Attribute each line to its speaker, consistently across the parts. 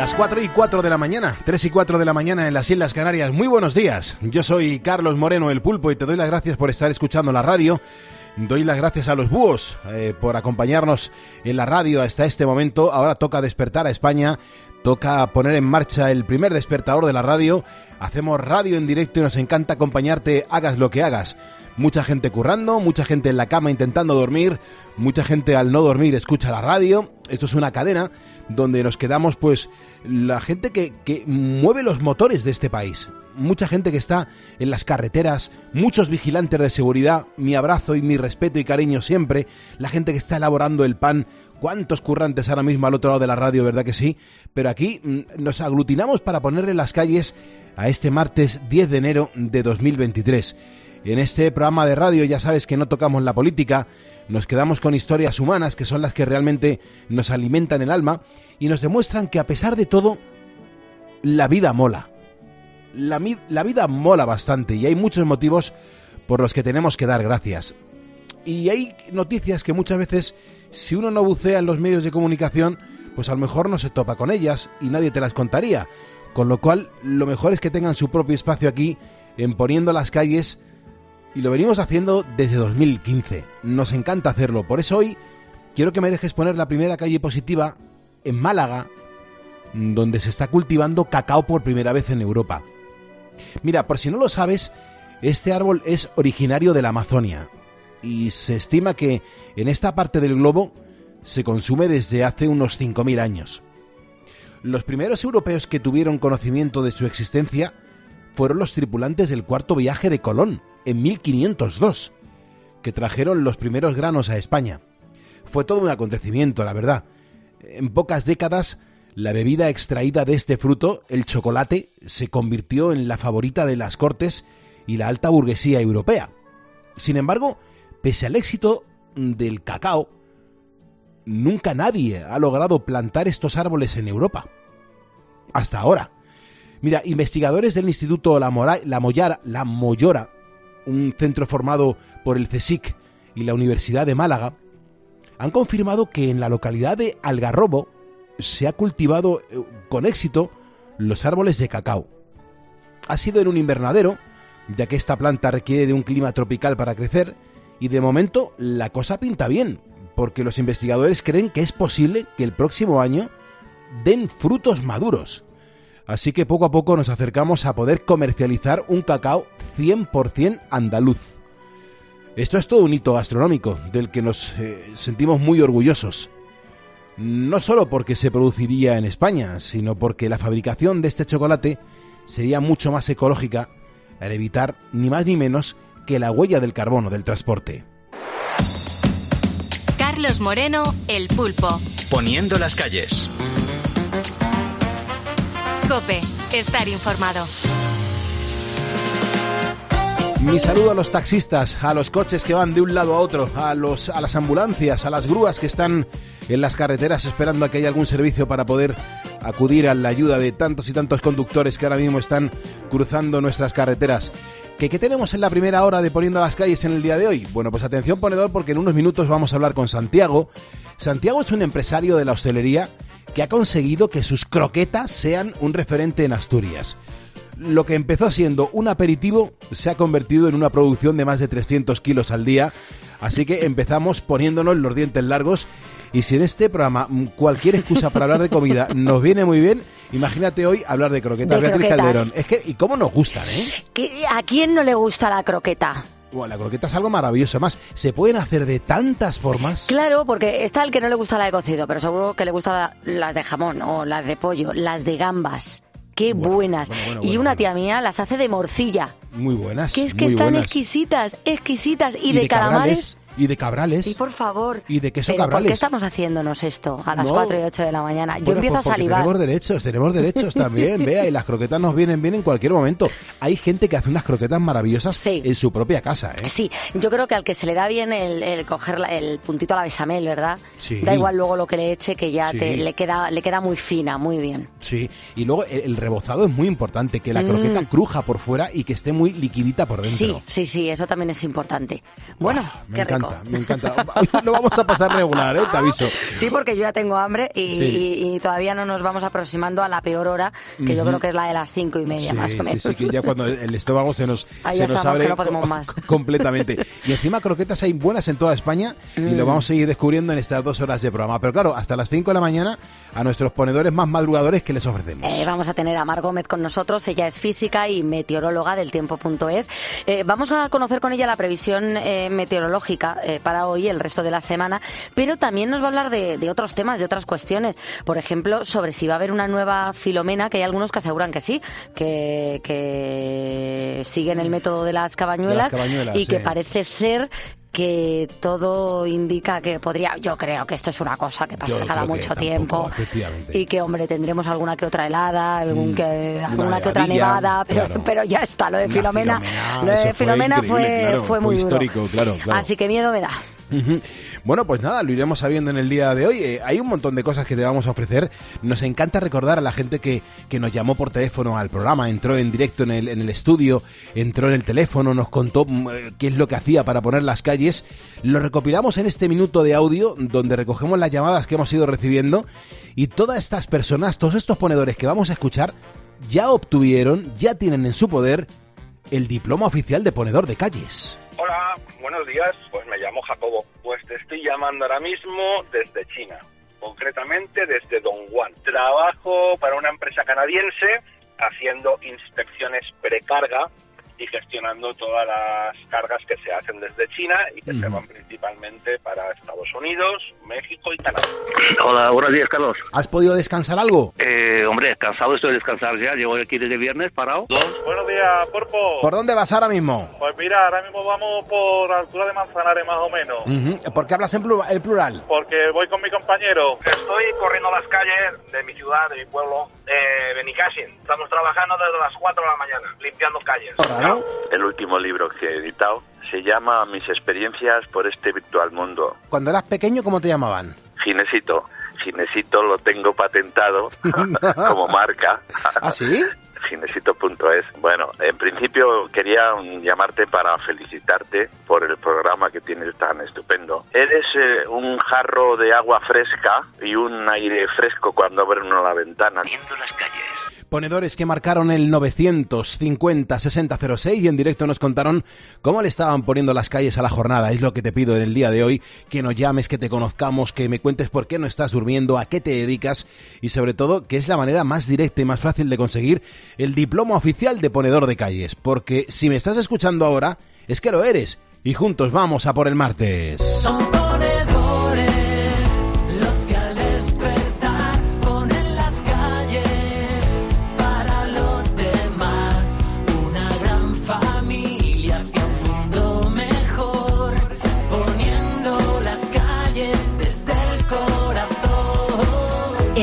Speaker 1: Las 4 y 4 de la mañana, 3 y 4 de la mañana en las Islas Canarias. Muy buenos días. Yo soy Carlos Moreno, el pulpo, y te doy las gracias por estar escuchando la radio. Doy las gracias a los búhos eh, por acompañarnos en la radio hasta este momento. Ahora toca despertar a España, toca poner en marcha el primer despertador de la radio. Hacemos radio en directo y nos encanta acompañarte, hagas lo que hagas. Mucha gente currando, mucha gente en la cama intentando dormir, mucha gente al no dormir escucha la radio. Esto es una cadena donde nos quedamos pues la gente que, que mueve los motores de este país. Mucha gente que está en las carreteras, muchos vigilantes de seguridad, mi abrazo y mi respeto y cariño siempre, la gente que está elaborando el pan, cuántos currantes ahora mismo al otro lado de la radio, ¿verdad que sí? Pero aquí mm, nos aglutinamos para ponerle las calles a este martes 10 de enero de 2023. En este programa de radio ya sabes que no tocamos la política, nos quedamos con historias humanas que son las que realmente nos alimentan el alma y nos demuestran que a pesar de todo, la vida mola. La, vida mola bastante y hay muchos motivos por los que tenemos que dar gracias. Y hay noticias que muchas veces, si uno no bucea en los medios de comunicación, pues a lo mejor no se topa con ellas y nadie te las contaría. Con lo cual, lo mejor es que tengan su propio espacio aquí, en poniendo las calles y lo venimos haciendo desde 2015. Nos encanta hacerlo. Por eso hoy quiero que me dejes poner la primera calle positiva en Málaga, donde se está cultivando cacao por primera vez en Europa. Mira, por si no lo sabes, este árbol es originario de la Amazonia y se estima que en esta parte del globo se consume desde hace unos 5.000 años. Los primeros europeos que tuvieron conocimiento de su existencia fueron los tripulantes del cuarto viaje de Colón, en 1502, que trajeron los primeros granos a España. Fue todo un acontecimiento, la verdad. En pocas décadas, la bebida extraída de este fruto, el chocolate, se convirtió en la favorita de las cortes y la alta burguesía europea. Sin embargo, pese al éxito del cacao, nunca nadie ha logrado plantar estos árboles en Europa. Hasta ahora. Mira, investigadores del Instituto La, la, Moyara, la Mollora un centro formado por el CSIC y la Universidad de Málaga, han confirmado que en la localidad de Algarrobo se ha cultivado eh, con éxito los árboles de cacao. Ha sido en un invernadero, ya que esta planta requiere de un clima tropical para crecer, y de momento la cosa pinta bien, porque los investigadores creen que es posible que el próximo año den frutos maduros. Así que poco a poco nos acercamos a poder comercializar un cacao 100% andaluz. Esto es todo un hito gastronómico del que nos eh, sentimos muy orgullosos. No solo porque se produciría en España, sino porque la fabricación de este chocolate sería mucho más ecológica al evitar ni más ni menos que la huella del carbono del transporte.
Speaker 2: Carlos Moreno, El Pulpo.
Speaker 3: Poniendo las calles.
Speaker 2: Estar informado.
Speaker 1: Mi saludo a los taxistas, a los coches que van de un lado a otro, a, los, a las ambulancias, a las grúas que están en las carreteras esperando a que haya algún servicio para poder acudir a la ayuda de tantos y tantos conductores que ahora mismo están cruzando nuestras carreteras. ¿Qué, ¿Qué, tenemos en la primera hora de Poniendo las calles en el día de hoy? Bueno, pues atención ponedor porque en unos minutos vamos a hablar con Santiago. Santiago es un empresario de la hostelería que ha conseguido que sus croquetas sean un referente en Asturias. Lo que empezó siendo un aperitivo se ha convertido en una producción de más de 300 kilos al día, así que empezamos poniéndonos los dientes largos y si en este programa cualquier excusa para hablar de comida nos viene muy bien, imagínate hoy hablar de croquetas,
Speaker 4: de
Speaker 1: Beatriz
Speaker 4: croquetas.
Speaker 1: Calderón. Es que, ¿y cómo nos gustan, eh?
Speaker 4: ¿A quién no le gusta la croqueta?
Speaker 1: Bueno, la croqueta es algo maravilloso. Además, se pueden hacer de tantas formas.
Speaker 4: Claro, porque está el que no le gusta la de cocido, pero seguro que le gusta las de jamón o las de pollo, las de gambas. Qué
Speaker 1: Bueno,
Speaker 4: buenas.
Speaker 1: bueno, bueno,
Speaker 4: y una tía mía las hace de morcilla.
Speaker 1: Muy buenas.
Speaker 4: Que es que están
Speaker 1: buenas.
Speaker 4: exquisitas, exquisitas. Y, de, calamares.
Speaker 1: Y de cabrales.
Speaker 4: Y por favor.
Speaker 1: Y de queso
Speaker 4: ¿Pero ¿Por
Speaker 1: cabrales.
Speaker 4: qué estamos haciéndonos esto a las
Speaker 1: No.
Speaker 4: 4 y 8 de la mañana? Yo
Speaker 1: Bueno,
Speaker 4: empiezo
Speaker 1: pues
Speaker 4: a salivar.
Speaker 1: Tenemos derechos, tenemos derechos también, vea, y las croquetas nos vienen bien en cualquier momento. Hay gente que hace unas croquetas maravillosas
Speaker 4: Sí.
Speaker 1: en su propia casa, ¿eh?
Speaker 4: Sí, yo creo que al que se le da bien el, el coger la- el puntito a la besamel, ¿verdad?
Speaker 1: Sí.
Speaker 4: Da igual luego lo que le eche, que ya
Speaker 1: Sí.
Speaker 4: te- le, queda, le queda muy fina, muy bien.
Speaker 1: Sí, y luego el, el rebozado es muy importante, que la
Speaker 4: Mm.
Speaker 1: croqueta cruja por fuera y que esté muy liquidita por dentro.
Speaker 4: Sí, sí, sí, eso también es importante. Bueno,
Speaker 1: Ah, me
Speaker 4: qué
Speaker 1: encanta. Encanta, me encanta. Hoy lo vamos a pasar regular, ¿eh? te aviso.
Speaker 4: Sí, porque yo ya tengo hambre y,
Speaker 1: Sí.
Speaker 4: y- y todavía no nos vamos aproximando a la peor hora, que yo creo que es la de las cinco y media,
Speaker 1: Sí,
Speaker 4: más o
Speaker 1: sí,
Speaker 4: menos.
Speaker 1: sí, que ya cuando el estómago se nos,
Speaker 4: Ahí
Speaker 1: se nos
Speaker 4: estamos,
Speaker 1: abre
Speaker 4: que no podemos
Speaker 1: co-
Speaker 4: más.
Speaker 1: completamente. Y encima croquetas hay buenas en toda España y
Speaker 4: Mm.
Speaker 1: lo vamos a seguir descubriendo en estas dos horas de programa. Pero claro, hasta las 5 de la mañana a nuestros ponedores más madrugadores que les ofrecemos.
Speaker 4: Eh, vamos a tener a Mar Gómez con nosotros, ella es física y meteoróloga del tiempo.es. Eh, vamos a conocer con ella la previsión eh, meteorológica eh, para hoy, el resto de la semana, pero también nos va a hablar de, de otros temas, de otras cuestiones. Por ejemplo, sobre si va a haber una nueva filomena, que hay algunos que aseguran que sí, que, que siguen el método de las cabañuelas,
Speaker 1: cabañuelas,
Speaker 4: y que parece ser que todo indica que podría, yo creo que esto es una cosa que pasa cada mucho tiempo y que hombre tendremos alguna que otra helada, algún
Speaker 1: Mm,
Speaker 4: que,
Speaker 1: una
Speaker 4: alguna que otra nevada, pero,
Speaker 1: claro.
Speaker 4: pero ya está, lo de Filomena,
Speaker 1: Filomena,
Speaker 4: lo de
Speaker 1: fue
Speaker 4: Filomena fue,
Speaker 1: claro,
Speaker 4: fue
Speaker 1: fue
Speaker 4: muy duro.
Speaker 1: histórico, claro.
Speaker 4: Así que miedo me da.
Speaker 1: Bueno, pues nada, lo iremos sabiendo en el día de hoy. Eh, hay un montón de cosas que te vamos a ofrecer. Nos encanta recordar a la gente que, que nos llamó por teléfono al programa, entró en directo en el, en el estudio, entró en el teléfono, nos contó mm, eh, qué es lo que hacía para poner las calles. Lo recopilamos en este minuto de audio donde recogemos las llamadas que hemos ido recibiendo y todas estas personas, todos estos ponedores que vamos a escuchar, ya obtuvieron, ya tienen en su poder el diploma oficial de ponedor de calles.
Speaker 5: Hola, buenos días. Pues me llamo Jacobo. Pues te estoy llamando ahora mismo desde China, concretamente desde Dongguan. Trabajo para una empresa canadiense haciendo inspecciones precarga y gestionando todas las cargas que se hacen desde China y que se van principalmente para Estados Unidos, México y Canadá.
Speaker 6: Hola, buenos días, Carlos.
Speaker 1: ¿Has podido descansar algo?
Speaker 6: Eh, hombre, cansado estoy de descansar ya. Llevo aquí desde viernes parado.
Speaker 7: Buenos días, Porpo.
Speaker 1: ¿Por dónde vas ahora mismo?
Speaker 7: Pues mira, ahora mismo vamos por altura de Manzanares más o menos.
Speaker 1: ¿Por qué hablas en plura- el plural?
Speaker 7: Porque voy con mi compañero.
Speaker 5: Estoy corriendo las calles de mi ciudad, de mi pueblo, eh, Benicassin. Estamos trabajando desde las 4 de la mañana, limpiando calles.
Speaker 1: ¿Raro?
Speaker 8: El último libro que he editado se llama Mis experiencias por este virtual mundo.
Speaker 1: Cuando eras pequeño, ¿cómo te llamaban?
Speaker 8: Ginesito. Ginesito lo tengo patentado como marca.
Speaker 1: ¿Ah, sí?
Speaker 8: Ginesito.es. Bueno, en principio quería llamarte para felicitarte por el programa que tienes tan estupendo. Eres eh, un jarro de agua fresca y un aire fresco cuando abre uno la ventana.
Speaker 3: Poniendo las calles.
Speaker 1: Ponedores que marcaron el 950-6006 y en directo nos contaron cómo le estaban poniendo las calles a la jornada. Es lo que te pido en el día de hoy, que nos llames, que te conozcamos, que me cuentes por qué no estás durmiendo, a qué te dedicas y sobre todo que es la manera más directa y más fácil de conseguir el diploma oficial de ponedor de calles. Porque si me estás escuchando ahora, es que lo eres. Y juntos vamos a por el martes.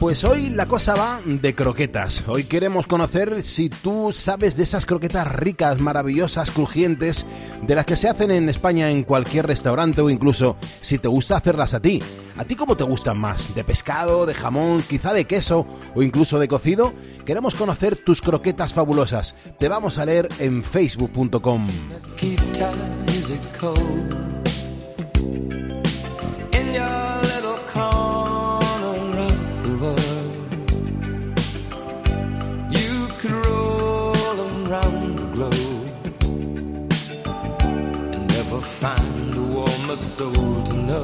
Speaker 1: Pues hoy la cosa va de croquetas. Hoy queremos conocer si tú sabes de esas croquetas ricas, maravillosas, crujientes, de las que se hacen en España en cualquier restaurante o incluso si te gusta hacerlas a ti. ¿A ti cómo te gustan más? ¿De pescado, de jamón, quizá de queso o incluso de cocido? Queremos conocer tus croquetas fabulosas. Te vamos a leer en facebook.com.
Speaker 9: find a warmer soul to know.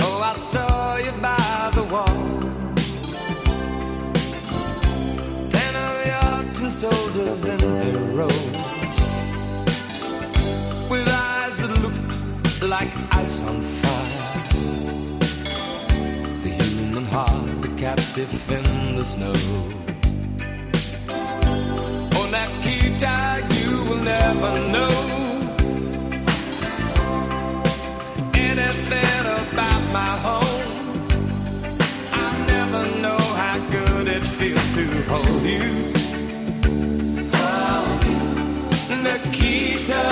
Speaker 9: Oh, I saw you by the wall. Ten of your tin soldiers in a row with eyes that looked like ice on fire. The human heart, a captive in the snow. Oh, on that key tag, never know anything about my home. I never know how good it feels to hold you. Oh, Nikita,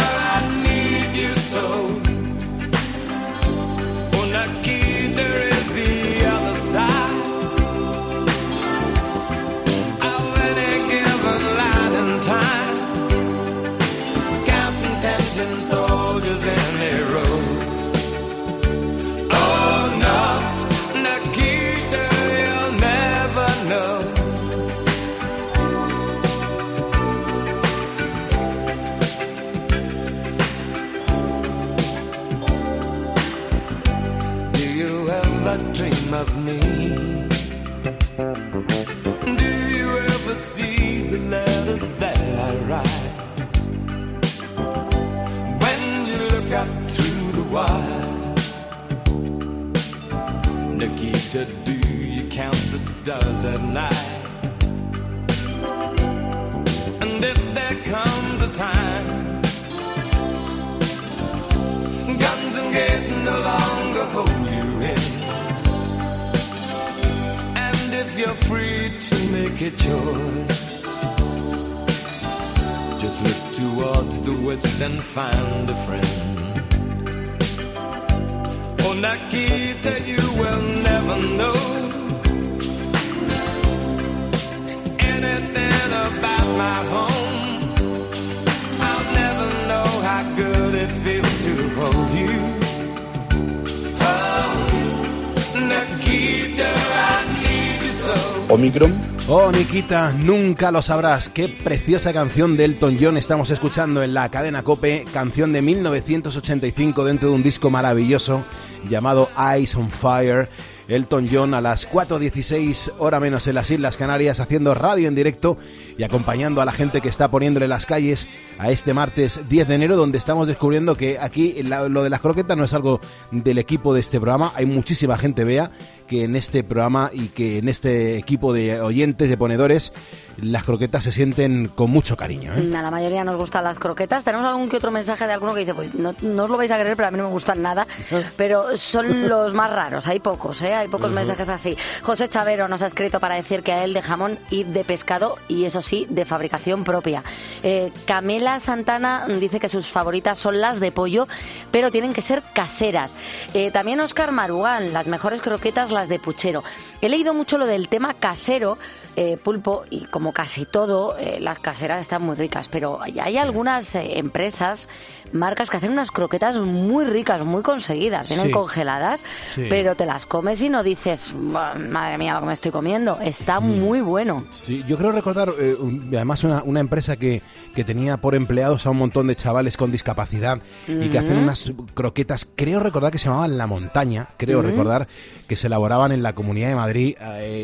Speaker 9: Oh, Nikita,
Speaker 1: nunca lo sabrás. Qué preciosa canción de Elton John estamos escuchando en la cadena Cope, canción de 1985 dentro de un disco maravilloso llamado Eyes on Fire. Elton John a las 4.16 hora menos en las Islas Canarias haciendo radio en directo y acompañando a la gente que está poniéndole las calles a este martes 10 de enero donde estamos descubriendo que aquí lo de las croquetas no es algo del equipo de este programa, hay muchísima gente vea que en este programa y que en este equipo de oyentes, de ponedores, las croquetas se sienten con mucho cariño. ¿eh?
Speaker 4: A la mayoría nos gustan las croquetas. Tenemos algún que otro mensaje de alguno que dice, pues no, no os lo vais a creer, pero a mí no me gustan nada. Pero son los más raros, hay pocos, ¿eh? hay pocos mensajes así. José Chavero nos ha escrito para decir que a él de jamón y de pescado, y eso sí, de fabricación propia. Eh, Camela Santana dice que sus favoritas son las de pollo, pero tienen que ser caseras. Eh, también Oscar Marugán, las mejores croquetas, las de puchero. He leído mucho lo del tema casero, eh, pulpo, y como casi todo, eh, las caseras están muy ricas, pero hay, hay algunas eh, empresas, marcas que hacen unas croquetas muy ricas, muy conseguidas, vienen
Speaker 1: Sí.
Speaker 4: congeladas,
Speaker 1: Sí.
Speaker 4: pero te las comes y no dices, "Buah, madre mía, lo que me estoy comiendo, está
Speaker 1: Mm.
Speaker 4: muy bueno.
Speaker 1: Sí, yo creo recordar un- además una, una empresa que, que tenía por empleados a un montón de chavales con discapacidad y que hacen unas croquetas, creo recordar que se llamaban La Montaña, creo recordar que se elaboraban en la Comunidad de Madrid,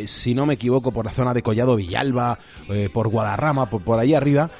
Speaker 1: si no me equivoco, por la zona de Collado Villalba, eh, por Guadarrama, por, por ahí arriba.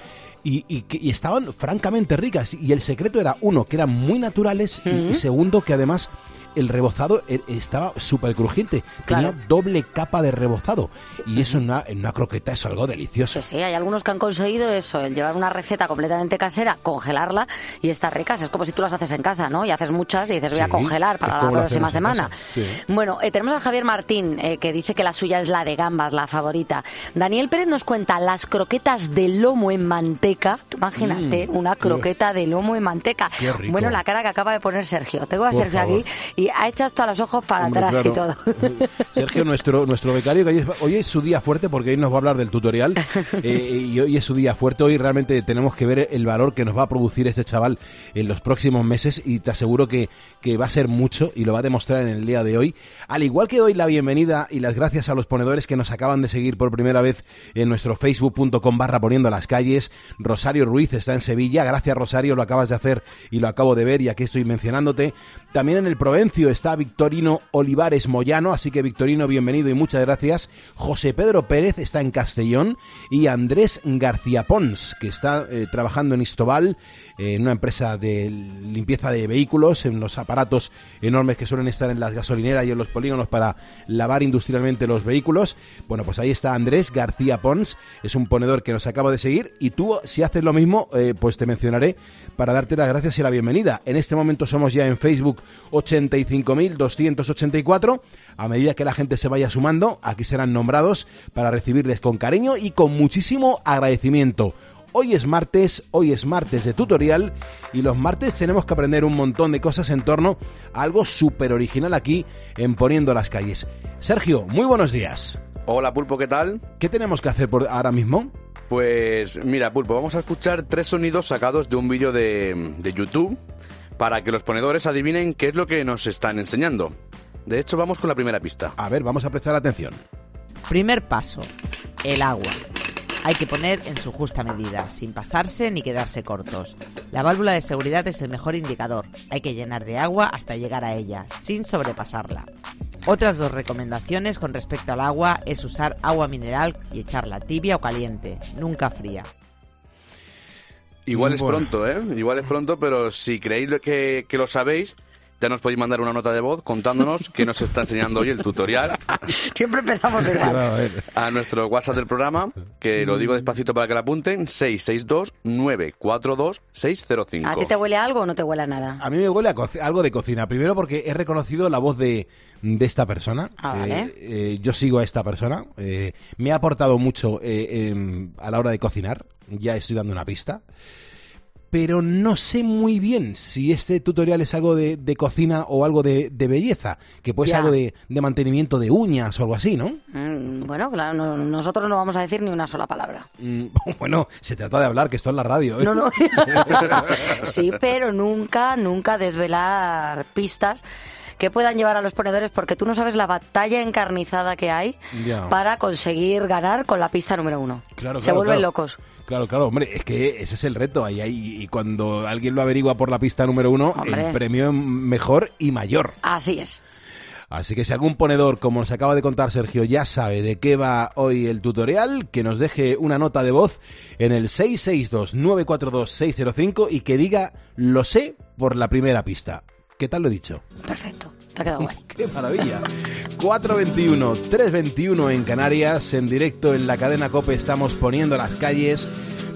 Speaker 1: Y, y que- y estaban francamente ricas. Y el secreto era, uno, que eran muy naturales y- segundo, que además el rebozado e- estaba súper crujiente.
Speaker 4: Claro.
Speaker 1: Tenía doble capa de rebozado. Y eso en una, en una croqueta es algo delicioso.
Speaker 4: Sí, hay algunos que han conseguido eso, el llevar una receta completamente casera, congelarla y estar ricas. Es como si tú las haces en casa, ¿no? Y haces muchas y dices, voy a congelar para la próxima semana.
Speaker 1: sí.
Speaker 4: Bueno, eh, tenemos a Javier Martín, eh, que dice que la suya es la de gambas, la favorita. Daniel Pérez nos cuenta las croquetas de lomo en manteca. Tú Imagínate,
Speaker 1: Mm,
Speaker 4: una
Speaker 1: qué-
Speaker 4: croqueta de lomo en manteca.
Speaker 1: Qué rico.
Speaker 4: Bueno, la cara que acaba de poner Sergio. Tengo a
Speaker 1: Por
Speaker 4: Sergio
Speaker 1: favor.
Speaker 4: aquí y ha hecho hasta los ojos para
Speaker 1: Hombre,
Speaker 4: atrás y todo.
Speaker 1: Sergio, nuestro, nuestro becario, que hoy es, hoy es su día fuerte porque hoy nos va a hablar del tutorial eh, y hoy es su día fuerte. Hoy realmente tenemos que ver el valor que nos va a producir este chaval en los próximos meses y te aseguro que, que va a ser mucho y lo va a demostrar en el día de hoy. Al igual que doy la bienvenida y las gracias a los ponedores que nos acaban de seguir por primera vez en nuestro facebook.com barra poniendo las calles. Rosario Ruiz está en Sevilla. Gracias Rosario, lo acabas de hacer y lo acabo de ver y aquí estoy mencionándote. También en el Está Victorino Olivares Moyano, así que Victorino, bienvenido y muchas gracias. José Pedro Pérez está en Castellón y Andrés García Pons, que está eh, trabajando en Istobal, en una empresa de limpieza de vehículos, en los aparatos enormes que suelen estar en las gasolineras y en los polígonos para lavar industrialmente los vehículos. Bueno, pues ahí está Andrés García Pons, es un ponedor que nos acaba de seguir y tú, si haces lo mismo, eh, pues te mencionaré para darte las gracias y la bienvenida. En este momento somos ya en Facebook 85.284. A medida que la gente se vaya sumando, aquí serán nombrados para recibirles con cariño y con muchísimo agradecimiento. Hoy es martes, hoy es martes de tutorial y los martes tenemos que aprender un montón de cosas en torno a algo súper original aquí en Poniendo las calles. Sergio, muy buenos días.
Speaker 10: Hola Pulpo, ¿qué tal?
Speaker 1: ¿Qué tenemos que hacer por ahora mismo?
Speaker 10: Pues mira, Pulpo, vamos a escuchar tres sonidos sacados de un vídeo de, de YouTube para que los ponedores adivinen qué es lo que nos están enseñando. De hecho, vamos con la primera pista.
Speaker 1: A ver, vamos a prestar atención.
Speaker 11: Primer paso, el agua. Hay que poner en su justa medida, sin pasarse ni quedarse cortos. La válvula de seguridad es el mejor indicador. Hay que llenar de agua hasta llegar a ella, sin sobrepasarla. Otras dos recomendaciones con respecto al agua es usar agua mineral y echarla tibia o caliente, nunca fría.
Speaker 10: Igual es
Speaker 1: Bueno.
Speaker 10: pronto, ¿eh? Igual es pronto, pero si creéis que, que lo sabéis, ya nos podéis mandar una nota de voz contándonos qué nos está enseñando hoy el tutorial
Speaker 4: Siempre empezamos igual.
Speaker 1: A
Speaker 10: nuestro WhatsApp del programa, que lo digo despacito para que lo apunten, 662-942-605.
Speaker 4: ¿A ti te huele a algo o no te huele a nada?
Speaker 1: A mí me huele a algo de cocina. Primero porque he reconocido la voz de, de esta persona.
Speaker 4: Ah, vale.
Speaker 1: Eh, eh, yo sigo a esta persona. Eh, me ha aportado mucho eh, em, a la hora de cocinar. Ya estoy dando una pista. Pero no sé muy bien si este tutorial es algo de, de cocina o algo de, de belleza. Que puede ser algo de, de mantenimiento de uñas o algo así, ¿no?
Speaker 4: Mm, bueno, claro, no- nosotros no vamos a decir ni una sola palabra.
Speaker 1: Mm, bueno, se trata de hablar, que esto es la radio. ¿eh?
Speaker 4: No, no. sí, pero nunca, nunca desvelar pistas que puedan llevar a los ponedores porque tú no sabes la batalla encarnizada que hay
Speaker 1: Ya.
Speaker 4: para conseguir ganar con la pista número uno.
Speaker 1: Claro,
Speaker 4: Se
Speaker 1: claro,
Speaker 4: vuelven
Speaker 1: claro.
Speaker 4: locos.
Speaker 1: Claro, claro, hombre, es que ese es el reto. Ahí, ahí, y cuando alguien lo averigua por la pista número uno,
Speaker 4: Hombre.
Speaker 1: el premio es mejor y mayor.
Speaker 4: Así es.
Speaker 1: Así que si algún ponedor, como nos acaba de contar Sergio, ya sabe de qué va hoy el tutorial, que nos deje una nota de voz en el 662-942-605 y que diga lo sé por la primera pista. ¿Qué tal lo he dicho?
Speaker 4: Perfecto. Te ha quedado guay.
Speaker 1: ¡Qué maravilla! 421, 321 en Canarias, en directo en la cadena Cope estamos poniendo las calles.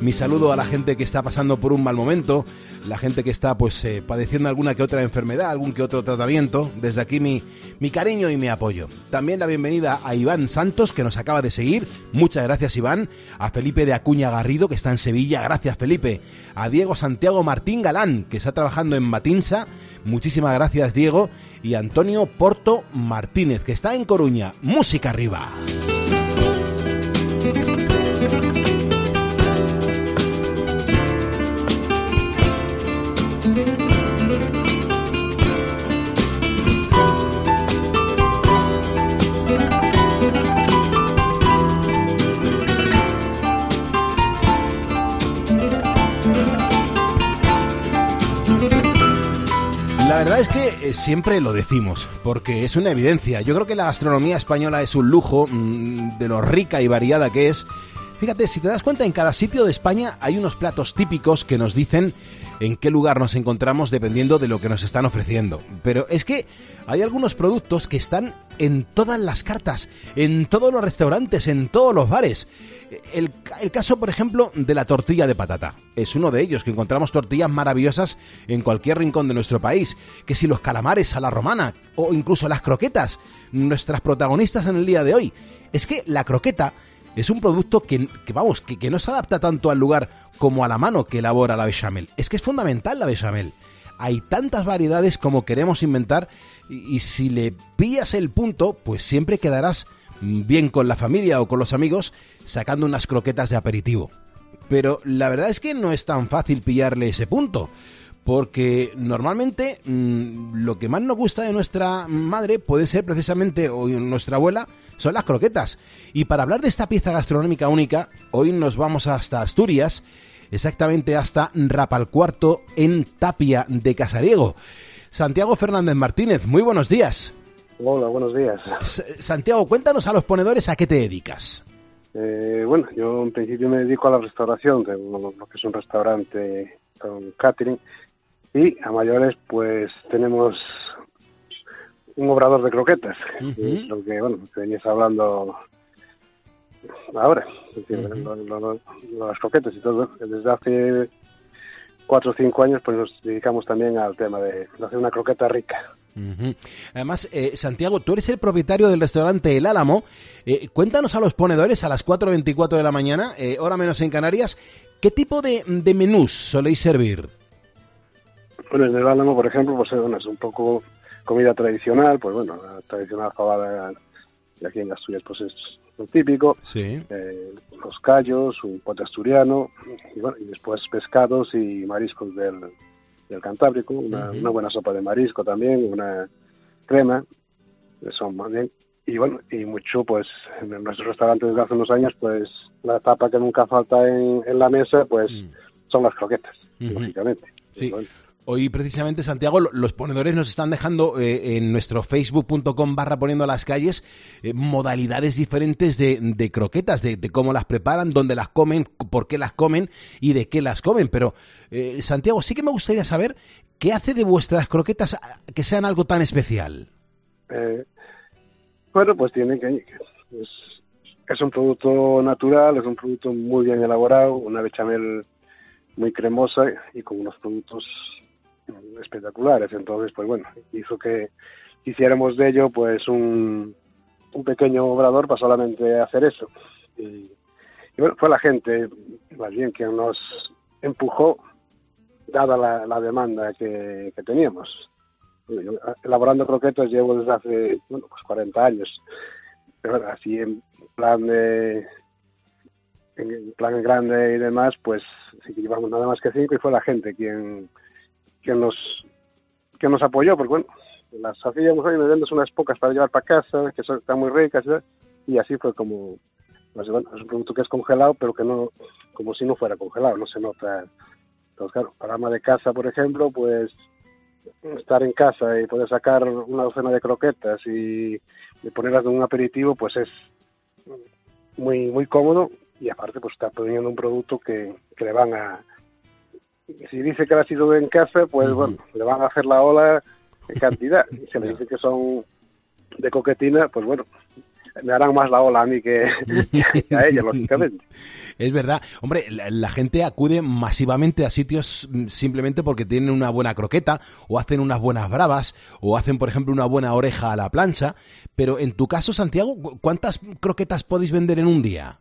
Speaker 1: Mi saludo a la gente que está pasando por un mal momento, la gente que está pues eh, padeciendo alguna que otra enfermedad, algún que otro tratamiento. Desde aquí mi, mi cariño y mi apoyo. También la bienvenida a Iván Santos, que nos acaba de seguir. Muchas gracias, Iván. A Felipe de Acuña Garrido, que está en Sevilla. Gracias, Felipe. A Diego Santiago Martín Galán, que está trabajando en Matinsa. Muchísimas gracias, Diego. Y Antonio Porto Martínez, que está en Coruña. Música arriba. La verdad es que eh, siempre lo decimos, porque es una evidencia. Yo creo que la gastronomía española es un lujo mm, de lo rica y variada que es. Fíjate, si te das cuenta, en cada sitio de España hay unos platos típicos que nos dicen en qué lugar nos encontramos dependiendo de lo que nos están ofreciendo. Pero es que hay algunos productos que están en todas las cartas, en todos los restaurantes, en todos los bares. El, el caso, por ejemplo, de la tortilla de patata. Es uno de ellos, que encontramos tortillas maravillosas en cualquier rincón de nuestro país. Que si los calamares a la romana o incluso las croquetas, nuestras protagonistas en el día de hoy. Es que la croqueta es un producto que, vamos, que, no se adapta tanto al lugar como a la mano que elabora la bechamel. Es que es fundamental la bechamel. Hay tantas variedades como queremos inventar y, si le pillas el punto, pues siempre quedarás bien con la familia o con los amigos sacando unas croquetas de aperitivo. Pero la verdad es que no es tan fácil pillarle ese punto. Porque normalmente mmm, lo que más nos gusta de nuestra madre puede ser precisamente, o nuestra abuela, son las croquetas. Y para hablar de esta pieza gastronómica única, hoy nos vamos hasta Asturias, exactamente hasta Rapalcuarto, en Tapia de Casariego. Santiago Fernández Martínez, muy buenos días.
Speaker 12: Hola, buenos días.
Speaker 1: S Santiago, cuéntanos a los ponedores a qué te dedicas.
Speaker 12: Eh, bueno, yo en principio me dedico a la restauración, tengo lo que es un restaurante con catering, y a mayores pues tenemos un obrador de croquetas, uh -huh. es lo que, bueno, que venías hablando ahora, es decir, uh -huh. lo, lo, lo, las croquetas y todo. Desde hace cuatro o cinco años pues nos dedicamos también al tema de hacer una croqueta rica.
Speaker 1: Uh -huh. Además, eh, Santiago, tú eres el propietario del restaurante El Álamo. Eh, cuéntanos a los ponedores a las 4.24 de la mañana, eh, hora menos en Canarias, ¿qué tipo de, de menús soléis servir?
Speaker 12: Bueno, en El Álamo, por ejemplo, pues bueno, es un poco comida tradicional, pues bueno, la tradicional fabada de aquí en Asturias pues es lo típico.
Speaker 1: Sí.
Speaker 12: Eh, los callos, un pote asturiano, y, bueno, y después pescados y mariscos del, del Cantábrico, una, uh -huh. una, buena sopa de marisco también, una crema, son más bien. Y bueno, y mucho, pues, en nuestros restaurantes desde hace unos años, pues, la tapa que nunca falta en, en la mesa, pues, uh -huh. son las croquetas, uh -huh. lógicamente.
Speaker 1: Sí. Hoy precisamente, Santiago, lo- los ponedores nos están dejando eh, en nuestro facebook.com barra poniendo las calles eh, modalidades diferentes de, de croquetas, de, cómo las preparan, dónde las comen, por qué las comen y de qué las comen. Pero, eh, Santiago, sí que me gustaría saber qué hace de vuestras croquetas que sean algo tan especial.
Speaker 12: Eh, bueno, pues tiene que... Es, un producto natural, es un producto muy bien elaborado, una bechamel muy cremosa y con unos productos espectaculares. Entonces, pues bueno, hizo que hiciéramos de ello pues un, un pequeño obrador para solamente hacer eso. Y, y bueno, fue la gente, más bien, quien nos empujó, dada la, demanda que, teníamos. Elaborando croquetas llevo desde hace, bueno, pues 40 años. Pero así en plan de en plan grande y demás, pues sí que llevamos nada más que cinco y fue la gente quien, quien nos quien nos apoyó, porque bueno, las hacíamos hoy, me vendes unas pocas para llevar para casa, que son, están muy ricas, y así fue como, pues, es un producto que es congelado, pero que no, como si no fuera congelado, no se nota. Entonces, claro, para ama de casa, por ejemplo, pues estar en casa y poder sacar una docena de croquetas y, y ponerlas en un aperitivo, pues es muy muy cómodo y aparte pues está poniendo un producto que, que le van a si dice que la ha sido en casa pues bueno le van a hacer la ola en cantidad y si le dice que son de coquetina pues bueno me harán más la ola a mí que, que a ella lógicamente
Speaker 1: Es verdad. Hombre, la, la gente acude masivamente a sitios simplemente porque tienen una buena croqueta, o hacen unas buenas bravas, o hacen, por ejemplo, una buena oreja a la plancha. Pero en tu caso, Santiago, ¿cu- ¿cuántas croquetas podéis vender en un día?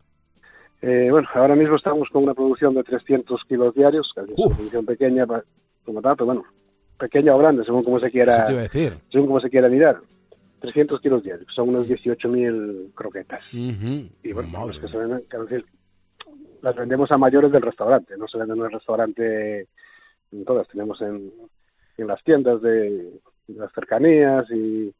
Speaker 12: Eh, bueno, ahora mismo estamos con una producción de 300 kilos diarios, que es una producción pequeña como tal, pero bueno, pequeña o grande, según como se quiera,
Speaker 1: decir.
Speaker 12: según como se quiera mirar. 300 kilos diarios, son unos 18.000 croquetas.
Speaker 1: Ujú.
Speaker 12: Y bueno, las que se venden, decir, las vendemos a mayores del restaurante, no se venden en el restaurante en todas, tenemos en, en las tiendas de, de las cercanías y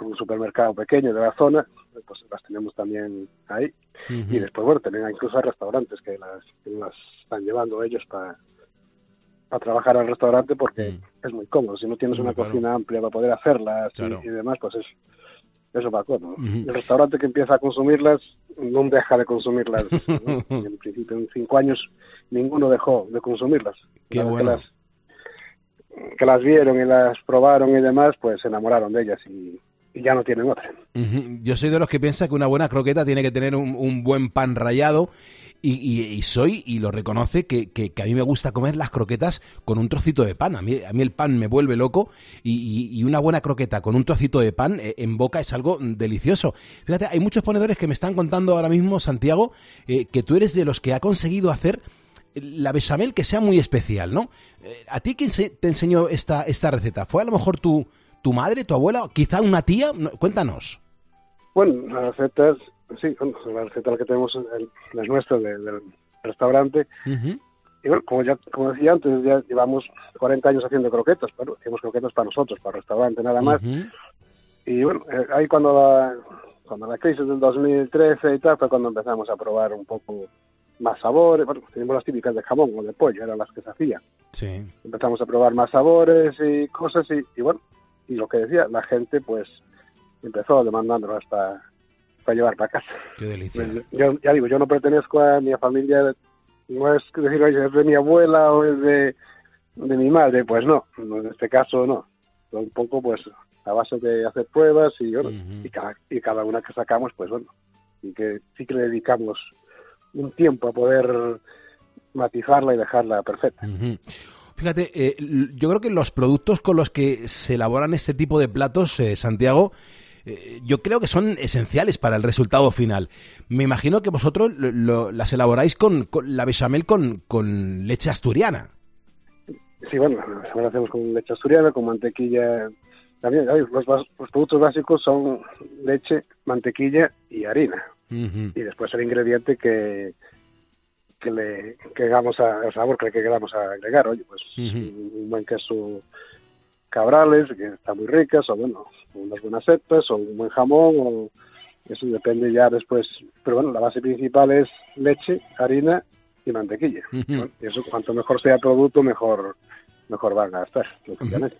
Speaker 12: algún supermercado pequeño de la zona, pues las tenemos también ahí. Y después, bueno, también incluso hay restaurantes que las, que las están llevando ellos para trabajar al restaurante porque es muy cómodo. Si no tienes una
Speaker 1: claro.
Speaker 12: cocina amplia para poder hacerlas y-
Speaker 1: Claro.
Speaker 12: y, demás, pues es eso va cómodo.
Speaker 1: Ujú.
Speaker 12: El restaurante que empieza a consumirlas no deja de consumirlas. en principio, en cinco años, ninguno dejó de consumirlas.
Speaker 1: Qué bueno.
Speaker 12: Que las, que las vieron y las probaron y demás, pues se enamoraron de ellas y, ya no tienen otra.
Speaker 1: Yo soy de los que piensa que una buena croqueta tiene que tener un, un buen pan rallado y, y- y soy, y lo reconoce, que, que- que a mí me gusta comer las croquetas con un trocito de pan. A mí, a mí el pan me vuelve loco y, y- y una buena croqueta con un trocito de pan eh, en boca es algo delicioso. Fíjate, hay muchos ponedores que me están contando ahora mismo, Santiago, eh, que tú eres de los que ha conseguido hacer la bechamel que sea muy especial, ¿no? Eh, ¿A ti quién se- te enseñó esta, esta receta? ¿Fue a lo mejor tu, tu madre, tu abuela, quizá una tía? No, cuéntanos.
Speaker 12: Bueno, las recetas, sí, bueno, la receta que tenemos el- la es nuestra de- del restaurante. Y bueno, como, ya, como decía antes, ya llevamos 40 años haciendo croquetas, pero hacemos croquetas para nosotros, para el restaurante nada más. Y bueno, eh, ahí cuando la, cuando la crisis del 2013 y tal, fue cuando empezamos a probar un poco más sabores. Bueno, teníamos las típicas de jamón o de pollo, eran las que se hacían.
Speaker 1: Sí.
Speaker 12: Empezamos a probar más sabores y cosas y, y bueno, y lo que decía, la gente pues empezó demandándolas para, para llevar para casa.
Speaker 1: Qué delicia.
Speaker 12: Yo ya digo, yo no pertenezco a mi familia, no es decir, oye, es de mi abuela o es de, de mi madre, pues no, no, en este caso no. Un poco pues a base de hacer pruebas y, bueno, y, cada, y cada una que sacamos, pues bueno, y que sí que le dedicamos un tiempo a poder matizarla y dejarla perfecta.
Speaker 1: Fíjate, eh, yo creo que los productos con los que se elaboran este tipo de platos, eh, Santiago, eh, yo creo que son esenciales para el resultado final. Me imagino que vosotros lo- lo- las elaboráis con, con la bechamel con, con leche asturiana.
Speaker 12: Sí, bueno, ahora hacemos con leche asturiana, con mantequilla. También los productos básicos son leche, mantequilla y harina. Y después el ingrediente que que le que hagamos a, el sabor que le queramos agregar. Oye, pues un, un buen queso cabrales, que está muy ricas, o bueno, unas buenas setas, o un buen jamón, o eso depende ya después. Pero bueno, la base principal es leche, harina y mantequilla. Bueno, y eso, cuanto mejor sea el producto, mejor mejor van a estar, lógicamente.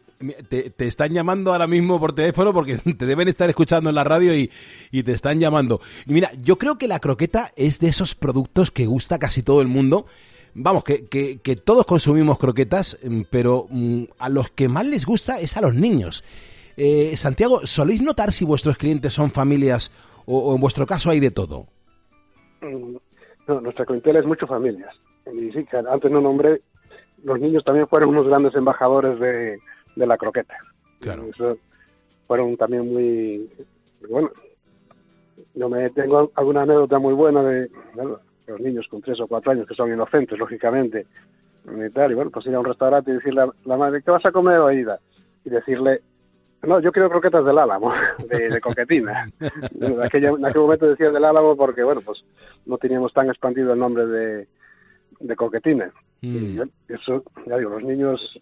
Speaker 1: Te, te, están llamando ahora mismo por teléfono porque te deben estar escuchando en la radio y, y, te están llamando. Y mira, yo creo que la croqueta es de esos productos que gusta casi todo el mundo. Vamos, que, que, que todos consumimos croquetas, mm, pero mm, a los que más les gusta es a los niños. Eh, Santiago, ¿soléis notar si vuestros clientes son familias o, o en vuestro caso hay de todo?
Speaker 12: Mm, No, nuestra clientela es mucho familias. Y sí, antes no nombré, los niños también fueron unos grandes embajadores de, de la croqueta.
Speaker 1: Claro.
Speaker 12: Eso fueron también muy. Bueno, yo me tengo alguna anécdota muy buena de bueno, los niños con tres o cuatro años que son inocentes, lógicamente. Y, tal, y bueno, pues ir a un restaurante y decirle a la madre, ¿qué vas a comer, Oída? Y decirle, no, yo quiero croquetas del Álamo, de, de coquetina. En aquel momento decía del Álamo porque, bueno, pues no teníamos tan expandido el nombre de, de coquetina.
Speaker 1: Mm.
Speaker 12: Eso, ya digo, los niños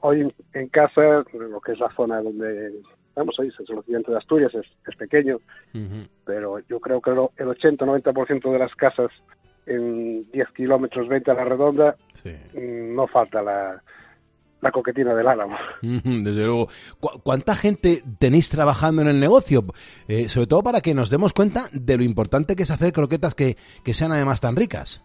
Speaker 12: hoy en casa, lo que es la zona donde estamos hoy, es el occidente de Asturias, es, es pequeño,
Speaker 1: Uh -huh.
Speaker 12: pero yo creo que lo- el 80-90% de las casas en 10 kilómetros, 20 a la redonda,
Speaker 1: Sí.
Speaker 12: mm, no falta la, la coquetina del Álamo.
Speaker 1: Desde luego. ¿Cu- ¿Cuánta gente tenéis trabajando en el negocio? Eh, sobre todo para que nos demos cuenta de lo importante que es hacer croquetas que, que sean además tan ricas.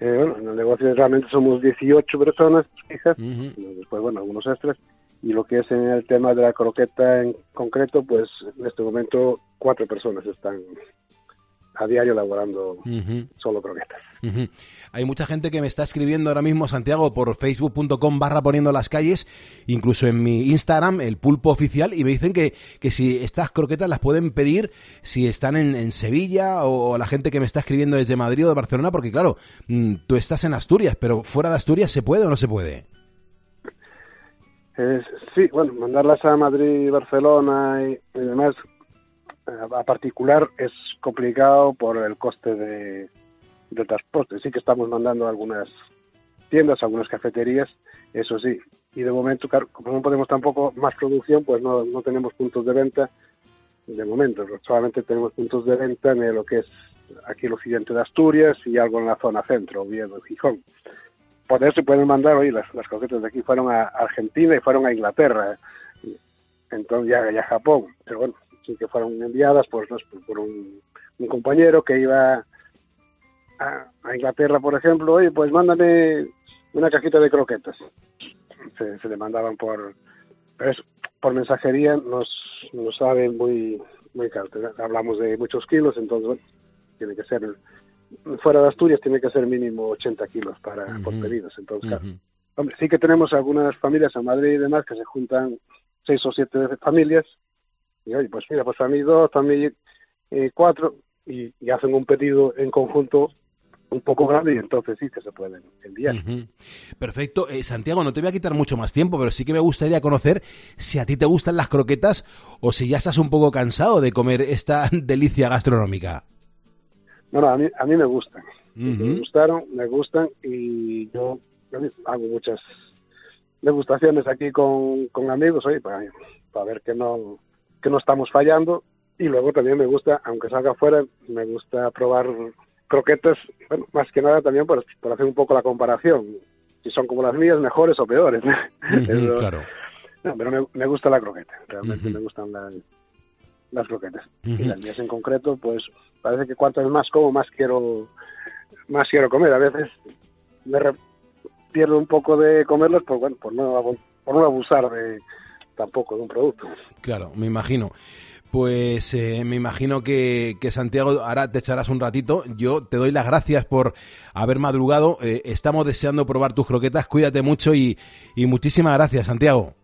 Speaker 12: Eh, bueno, en el negocio realmente somos 18 personas fijas, después, bueno, algunos extras, y lo que es en el tema de la croqueta en concreto, pues en este momento cuatro personas están a diario elaborando solo croquetas.
Speaker 1: Hay mucha gente que me está escribiendo ahora mismo, Santiago, por facebook.com barra poniendo las calles, incluso en mi Instagram, el pulpo oficial, y me dicen que, que si estas croquetas las pueden pedir si están en, en Sevilla o, la gente que me está escribiendo desde Madrid o de Barcelona, porque claro, mm, tú estás en Asturias, pero fuera de Asturias ¿se puede o no se puede?
Speaker 12: Eh, sí, bueno, mandarlas a Madrid, Barcelona y, y demás, a particular es complicado por el coste de, del transporte. Sí que estamos mandando algunas tiendas, algunas cafeterías, eso sí. Y de momento, como no podemos tampoco más producción, pues no, no tenemos puntos de venta de momento. Solamente tenemos puntos de venta en lo que es aquí el occidente de Asturias y algo en la zona centro, Oviedo, Gijón por eso se pueden mandar hoy las, las croquetas de aquí fueron a Argentina y fueron a Inglaterra entonces ya, ya Japón pero bueno sí que fueron enviadas por, por, por un, un, compañero que iba a, a, Inglaterra por ejemplo oye pues mándame una cajita de croquetas se, se le mandaban por pero por mensajería nos, nos sabe muy muy caro hablamos de muchos kilos entonces tiene que ser fuera de Asturias tiene que ser mínimo 80 kilos para uh -huh. por pedidos. Entonces, uh -huh. hombre, sí que tenemos algunas familias en Madrid y demás que se juntan seis o siete familias y oye, pues mira, pues a mí dos, mí eh, cuatro y, y, hacen un pedido en conjunto un poco grande y entonces sí que se pueden enviar.
Speaker 1: Uh -huh. Perfecto. Eh, Santiago, no te voy a quitar mucho más tiempo, pero sí que me gustaría conocer si a ti te gustan las croquetas o si ya estás un poco cansado de comer esta delicia gastronómica.
Speaker 12: No, no, a mí, a mí me gustan. Uh -huh. Me gustaron, me gustan y yo hago muchas degustaciones aquí con, con amigos, oye, para, para ver que no, que no estamos fallando. Y luego también me gusta, aunque salga afuera, me gusta probar croquetas, bueno, más que nada también por, por hacer un poco la comparación. Si son como las mías, mejores o peores.
Speaker 1: Uh -huh, Eso, claro.
Speaker 12: No, pero me, me, gusta la croqueta, realmente uh -huh. me gustan las, las croquetas. Uh -huh. Y las mías en concreto, pues parece que cuantas más como, más quiero, más quiero comer. A veces me pierdo un poco de comerlas, por, bueno, por, no, por no abusar de, tampoco de un producto.
Speaker 1: Claro, me imagino. Pues eh, me imagino que, que, Santiago ahora te echarás un ratito. Yo te doy las gracias por haber madrugado. Eh, estamos deseando probar tus croquetas. Cuídate mucho y, y, muchísimas gracias, Santiago.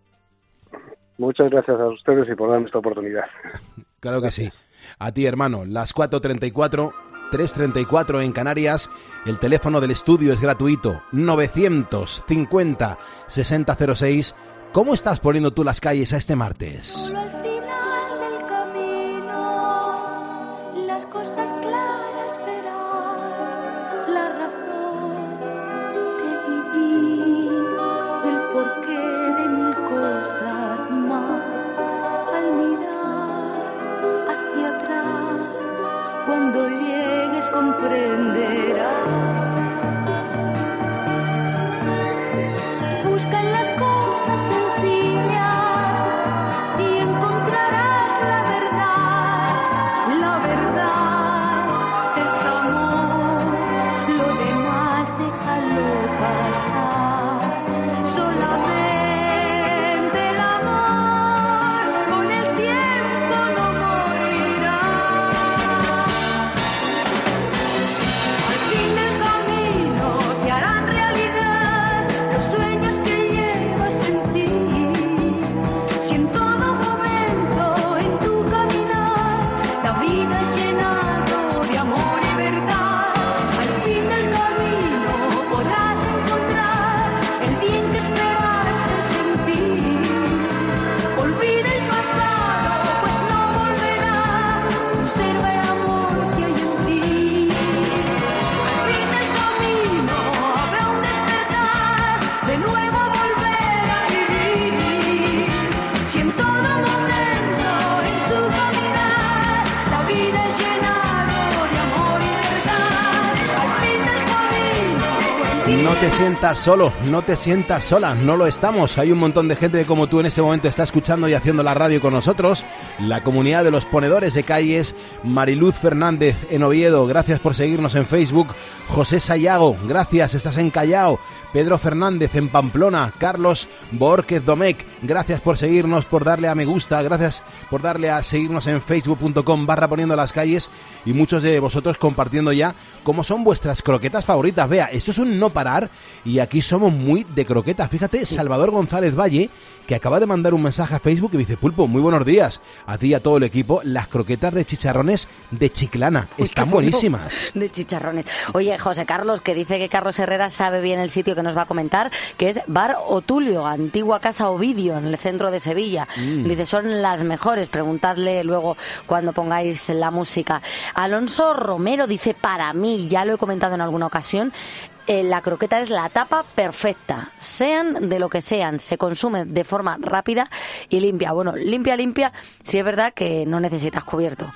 Speaker 12: Muchas gracias a ustedes y por darme esta oportunidad.
Speaker 1: Claro que sí. A ti, hermano. Las 4.34, 3.34 en Canarias. El teléfono del estudio es gratuito. 950 6006. ¿Cómo estás poniendo tú las calles a este martes? Sientas solo, no te sientas sola, no lo estamos. Hay un montón de gente como tú en ese momento está escuchando y haciendo la radio con nosotros. La comunidad de los ponedores de calles, Mariluz Fernández en Oviedo, gracias por seguirnos en Facebook. José Sayago, gracias, estás en Callao. Pedro Fernández en Pamplona, Carlos Borquez Domecq, gracias por seguirnos, por darle a me gusta, gracias por darle a seguirnos en facebook.com barra poniendo las calles y muchos de vosotros compartiendo ya cómo son vuestras croquetas favoritas. Vea, esto es un no parar y aquí somos muy de croquetas. Fíjate, Salvador González Valle, que acaba de mandar un mensaje a Facebook y dice, Pulpo, muy buenos días. A ti y a todo el equipo, las croquetas de chicharrones de Chiclana. Están buenísimas.
Speaker 4: De chicharrones. Oye, José Carlos, que dice que Carlos Herrera sabe bien el sitio que nos va a comentar, que es Bar Otulio, antigua casa Ovidio, en el centro de Sevilla.
Speaker 13: Mm.
Speaker 4: Dice, son las mejores. Preguntadle luego cuando pongáis la música. Alonso Romero dice, para mí, ya lo he comentado en alguna ocasión, eh, la croqueta es la tapa perfecta, sean de lo que sean, se consume de forma rápida y limpia. Bueno, limpia, limpia, si es verdad que no necesitas cubierto.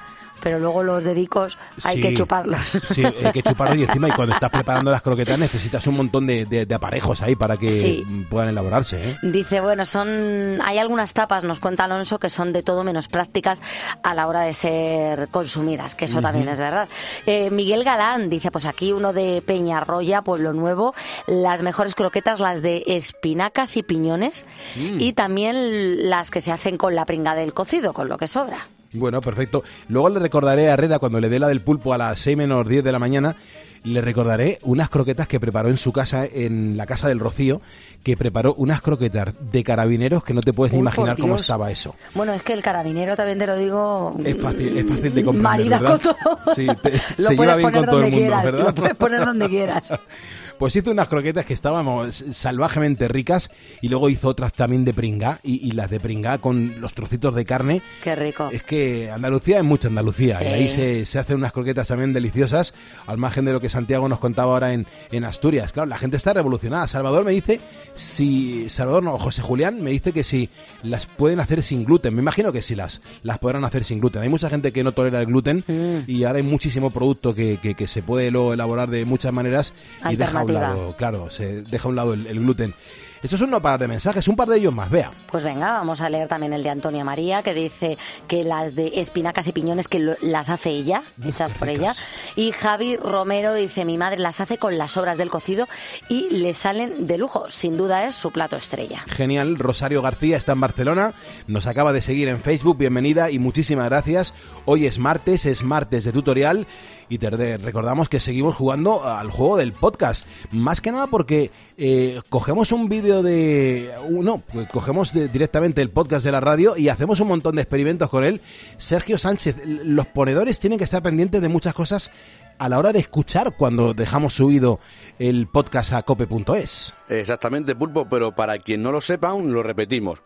Speaker 4: Pero luego los dedicos hay
Speaker 1: Sí.
Speaker 4: que chuparlos.
Speaker 1: Sí, hay que chuparlo y encima y cuando estás preparando las croquetas necesitas un montón de, de- de aparejos ahí para que
Speaker 4: Sí.
Speaker 1: puedan elaborarse. ¿eh?
Speaker 4: Dice, bueno, son hay algunas tapas, nos cuenta Alonso, que son de todo menos prácticas a la hora de ser consumidas, que eso también es verdad. Eh, Miguel Galán dice, pues aquí uno de Peñarroya, Pueblo Nuevo, las mejores croquetas, las de espinacas y piñones,
Speaker 1: Mm.
Speaker 4: y también las que se hacen con la pringa del cocido, con lo que sobra.
Speaker 1: Bueno, perfecto. Luego le recordaré a Herrera cuando le dé la del pulpo a las 6 menos 10 de la mañana. Le recordaré unas croquetas que preparó en su casa, en la casa del Rocío, que preparó unas croquetas de carabineros que no te puedes ni imaginar cómo estaba eso.
Speaker 4: Bueno, es que el carabinero también te lo digo.
Speaker 1: Es fácil, es fácil de comprender,
Speaker 4: Marida
Speaker 1: ¿verdad?
Speaker 4: con todo.
Speaker 1: Sí, te-
Speaker 4: Lo
Speaker 1: se lleva bien con todo el
Speaker 4: donde
Speaker 1: mundo,
Speaker 4: quieras,
Speaker 1: ¿verdad?
Speaker 4: Lo puedes poner donde quieras.
Speaker 1: Pues hizo unas croquetas que estábamos salvajemente ricas y luego hizo otras también de pringá y, y las de pringá con los trocitos de carne.
Speaker 4: Qué rico.
Speaker 1: Es que Andalucía es mucha Andalucía
Speaker 4: Sí.
Speaker 1: y ahí se, se hacen unas croquetas también deliciosas al margen de lo que Santiago nos contaba ahora en, en Asturias. Claro, la gente está revolucionada. Salvador me dice si... Salvador no, José Julián me dice que si las pueden hacer sin gluten. Me imagino que sí las, las podrán hacer sin gluten. Hay mucha gente que no tolera el gluten
Speaker 4: Mm.
Speaker 1: y ahora hay muchísimo producto que, que- que se puede luego elaborar de muchas maneras y deja a un
Speaker 4: Alternativa.
Speaker 1: lado, claro, se deja a un lado el, el gluten. Esto es un parar de mensajes, un par de ellos más, vea.
Speaker 4: Pues venga, vamos a leer también el de Antonia María, que dice que las de espinacas y piñones que lo- las hace ella, hechas por ella. Y Javi Romero dice, mi madre las hace con las sobras del cocido y le salen de lujo. Sin duda es su plato estrella.
Speaker 1: Genial, Rosario García está en Barcelona, nos acaba de seguir en Facebook, bienvenida y muchísimas gracias. Hoy es martes, es martes de tutorial y te recordamos que seguimos jugando al juego del podcast. Más que nada porque eh, cogemos un vídeo de... No, pues cogemos directamente el podcast de la radio y hacemos un montón de experimentos con él. Sergio Sánchez, los ponedores tienen que estar pendientes de muchas cosas a la hora de escuchar cuando dejamos subido el podcast a cope.es.
Speaker 10: Exactamente, Pulpo, pero para quien no lo sepa, aún lo repetimos.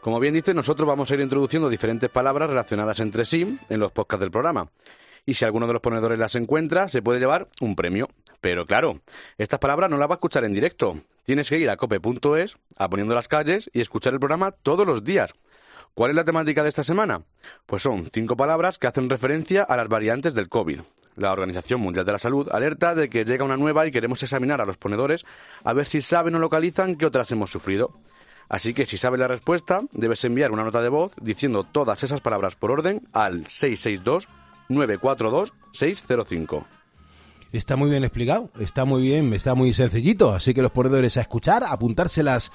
Speaker 10: Como bien dice, nosotros vamos a ir introduciendo diferentes palabras relacionadas entre sí en los podcasts del programa. Y si alguno de los ponedores las encuentra, se puede llevar un premio. Pero claro, estas palabras no las va a escuchar en directo. Tienes que ir a cope.es, a poniendo las calles y escuchar el programa todos los días. ¿Cuál es la temática de esta semana? Pues son cinco palabras que hacen referencia a las variantes del COVID. La Organización Mundial de la Salud alerta de que llega una nueva y queremos examinar a los ponedores a ver si saben o localizan qué otras hemos sufrido. Así que si sabes la respuesta, debes enviar una nota de voz diciendo todas esas palabras por orden al 662-942-605.
Speaker 1: Está muy bien explicado, está muy bien, está muy sencillito. Así que los ponedores a escuchar, a apuntarse las,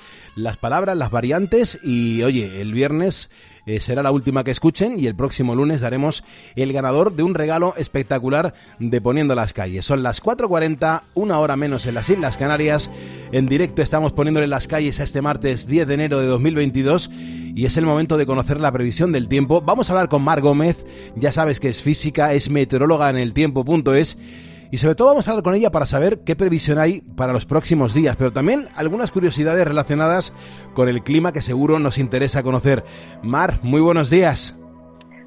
Speaker 1: palabras, las variantes. Y oye, el viernes eh, será la última que escuchen y el próximo lunes daremos el ganador de un regalo espectacular de Poniendo las calles. Son las 4.40, una hora menos en las Islas Canarias. En directo estamos poniéndole las calles a este martes 10 de enero de 2022 y es el momento de conocer la previsión del tiempo. Vamos a hablar con Mar Gómez, ya sabes que es física, es meteoróloga en el tiempo.es y sobre todo vamos a hablar con ella para saber qué previsión hay para los próximos días, pero también algunas curiosidades relacionadas con el clima que seguro nos interesa conocer. Mar, muy buenos días.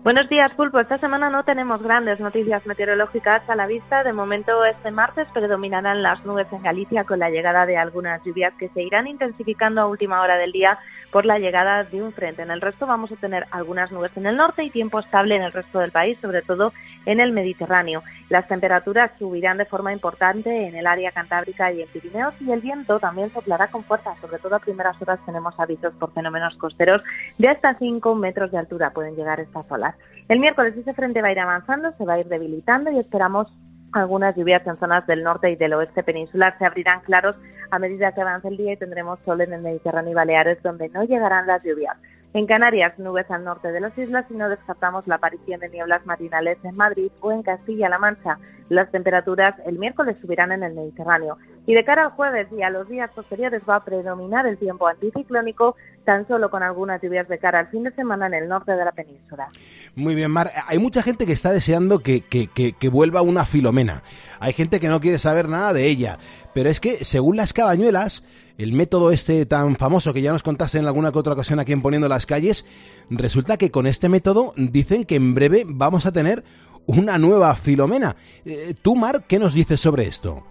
Speaker 13: Buenos días, Pulpo. Esta semana no tenemos grandes noticias meteorológicas a la vista. De momento, este martes predominarán las nubes en Galicia con la llegada de algunas lluvias que se irán intensificando a última hora del día por la llegada de un frente. En el resto vamos a tener algunas nubes en el norte y tiempo estable en el resto del país, sobre todo en el Mediterráneo. Las temperaturas subirán de forma importante en el área cantábrica y en Pirineos y el viento también soplará con fuerza. Sobre todo a primeras horas tenemos avisos por fenómenos costeros de hasta 5 metros de altura. Pueden llegar estas olas. El miércoles ese frente va a ir avanzando, se va a ir debilitando y esperamos algunas lluvias en zonas del norte y del oeste peninsular. Se abrirán claros a medida que avance el día y tendremos sol en el Mediterráneo y Baleares, donde no llegarán las lluvias. En Canarias, nubes al norte de las islas y no descartamos la aparición de nieblas matinales en Madrid o en Castilla-La Mancha. Las temperaturas el miércoles subirán en el Mediterráneo. Y de cara al jueves y a los días posteriores va a predominar el tiempo anticiclónico, tan solo con algunas lluvias de cara al fin de semana en el norte de la península.
Speaker 1: Muy bien, Mar. Hay mucha gente que está deseando que, que, que, que vuelva una filomena. Hay gente que no quiere saber nada de ella. Pero es que, según las cabañuelas, el método este tan famoso que ya nos contaste en alguna que otra ocasión aquí en Poniendo las Calles, resulta que con este método dicen que en breve vamos a tener una nueva Filomena. Eh, tú, Mar, ¿qué nos dices sobre esto?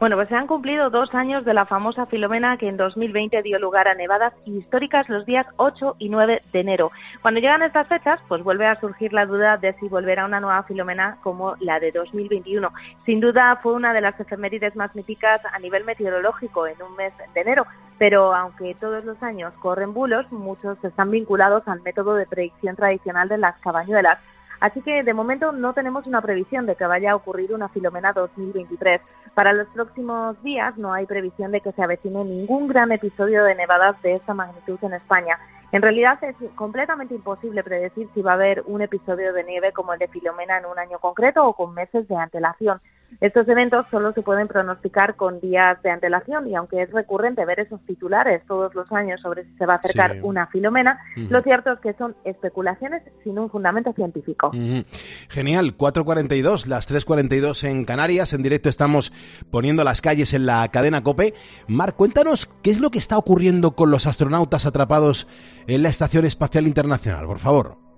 Speaker 13: Bueno, pues se han cumplido dos años de la famosa Filomena que en 2020 dio lugar a nevadas históricas los días 8 y 9 de enero. Cuando llegan estas fechas, pues vuelve a surgir la duda de si volverá una nueva Filomena como la de 2021. Sin duda fue una de las efemérides más míticas a nivel meteorológico en un mes de enero, pero aunque todos los años corren bulos, muchos están vinculados al método de predicción tradicional de las cabañuelas. Así que de momento no tenemos una previsión de que vaya a ocurrir una Filomena 2023. Para los próximos días no hay previsión de que se avecine ningún gran episodio de nevadas de esta magnitud en España. En realidad es completamente imposible predecir si va a haber un episodio de nieve como el de Filomena en un año concreto o con meses de antelación. Estos eventos solo se pueden pronosticar con días de antelación y aunque es recurrente ver esos titulares todos los años sobre si se va a acercar
Speaker 1: Sí.
Speaker 13: una filomena, lo cierto es que son especulaciones sin un fundamento científico.
Speaker 1: Ujú. Genial, 4.42, las 3.42 en Canarias. En directo estamos poniendo las calles en la cadena Cope. Mar, cuéntanos qué es lo que está ocurriendo con los astronautas atrapados en la Estación Espacial Internacional, por favor.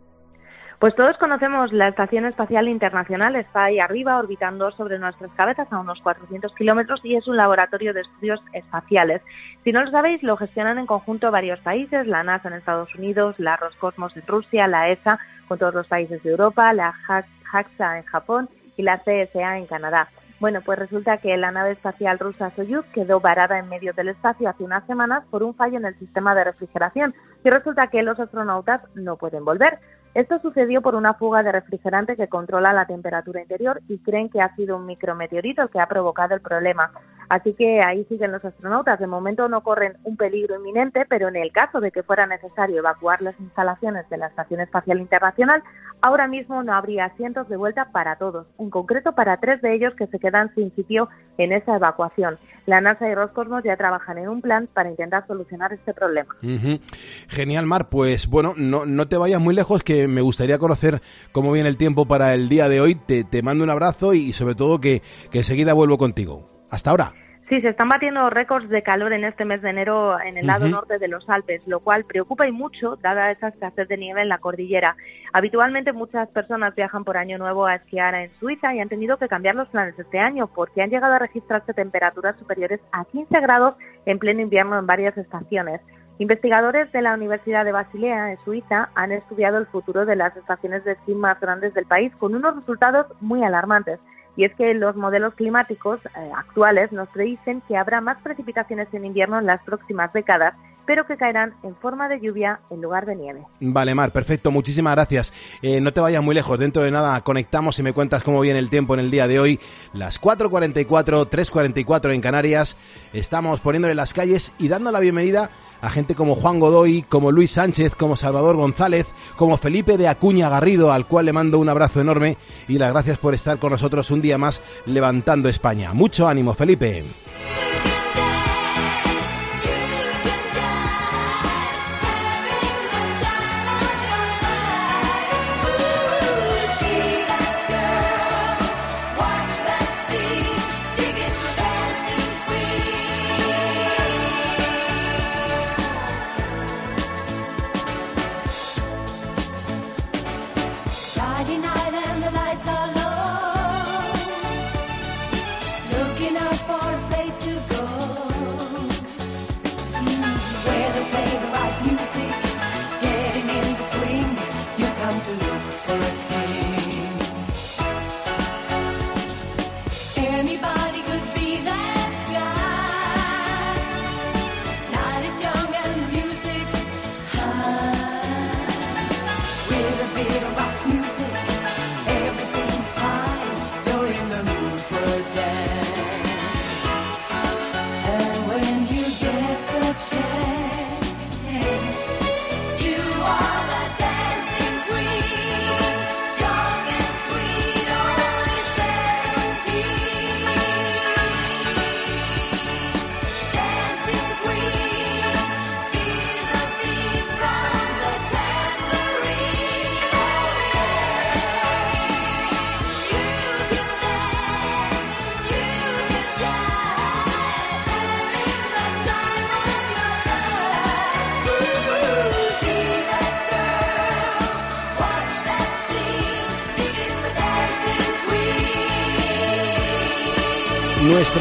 Speaker 13: Pues todos conocemos la Estación Espacial Internacional, está ahí arriba orbitando sobre nuestras cabezas a unos 400 kilómetros y es un laboratorio de estudios espaciales. Si no lo sabéis, lo gestionan en conjunto varios países, la NASA en Estados Unidos, la Roscosmos en Rusia, la ESA con todos los países de Europa, la Ja- JAXA en Japón y la CSA en Canadá. Bueno, pues resulta que la nave espacial rusa Soyuz quedó varada en medio del espacio hace unas semanas por un fallo en el sistema de refrigeración y resulta que los astronautas no pueden volver. Esto sucedió por una fuga de refrigerante que controla la temperatura interior y creen que ha sido un micrometeorito el que ha provocado el problema. Así que ahí siguen los astronautas. De momento no corren un peligro inminente, pero en el caso de que fuera necesario evacuar las instalaciones de la Estación Espacial Internacional, ahora mismo no habría asientos de vuelta para todos, en concreto para tres de ellos que se quedan sin sitio en esa evacuación. La NASA y Roscosmos ya trabajan en un plan para intentar solucionar este problema.
Speaker 1: Genial, Mar. Pues bueno, no, no te vayas muy lejos, que me gustaría conocer cómo viene el tiempo para el día de hoy. Te, te mando un abrazo y, sobre todo que, que enseguida vuelvo contigo. Hasta ahora.
Speaker 13: Sí, se están batiendo récords de calor en este mes de enero en el lado norte de los Alpes, lo cual preocupa y mucho dada esa escasez de nieve en la cordillera. Habitualmente muchas personas viajan por año nuevo a esquiar en Suiza y han tenido que cambiar los planes este año porque han llegado a registrarse temperaturas superiores a 15 grados en pleno invierno en varias estaciones. Investigadores de la Universidad de Basilea, en Suiza, han estudiado el futuro de las estaciones de esquí más grandes del país con unos resultados muy alarmantes. Y es que los modelos climáticos eh, actuales nos predicen que habrá más precipitaciones en invierno en las próximas décadas, pero que caerán en forma de lluvia en lugar de nieve.
Speaker 1: Vale, Mar, perfecto, muchísimas gracias. Eh, no te vayas muy lejos, dentro de nada conectamos y me cuentas cómo viene el tiempo en el día de hoy. Las 4.44, 3.44 en Canarias, estamos poniéndole las calles y dando la bienvenida a gente como Juan Godoy, como Luis Sánchez, como Salvador González, como Felipe de Acuña Garrido, al cual le mando un abrazo enorme y las gracias por estar con nosotros un día más levantando España. Mucho ánimo, Felipe.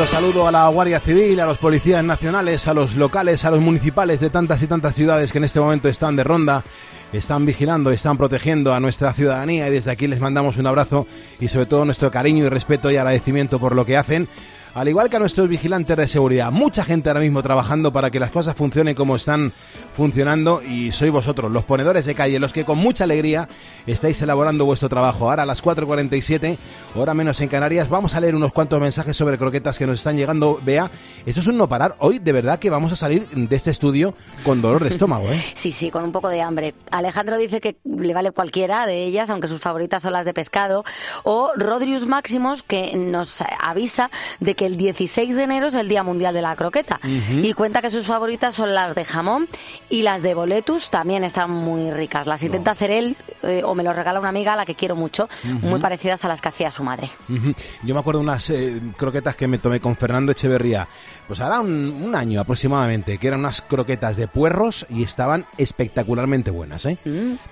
Speaker 1: Saludo a la Guardia Civil, a los policías nacionales, a los locales, a los municipales de tantas y tantas ciudades que en este momento están de ronda, están vigilando, están protegiendo a nuestra ciudadanía y desde aquí les mandamos un abrazo y sobre todo nuestro cariño y respeto y agradecimiento por lo que hacen. Al igual que a nuestros vigilantes de seguridad, mucha gente ahora mismo trabajando para que las cosas funcionen como están funcionando y sois vosotros, los ponedores de calle, los que con mucha alegría estáis elaborando vuestro trabajo. Ahora a las 4.47, hora menos en Canarias, vamos a leer unos cuantos mensajes sobre croquetas que nos están llegando. Vea, eso es un no parar. Hoy de verdad que vamos a salir de este estudio con dolor de estómago, ¿eh?
Speaker 4: Sí, sí, con un poco de hambre. Alejandro dice que le vale cualquiera de ellas, aunque sus favoritas son las de pescado. O Rodrius Máximos, que nos avisa de que el 16 de enero es el Día Mundial de la Croqueta. Y cuenta que sus favoritas son las de jamón y las de boletus también están muy ricas. Las intenta hacer él eh, o me lo regala una amiga a la que quiero mucho, muy parecidas a las que hacía su madre.
Speaker 1: Yo me acuerdo unas eh, croquetas que me tomé con Fernando Echeverría, pues ahora un, un año aproximadamente, que eran unas croquetas de puerros y estaban espectacularmente buenas, ¿eh?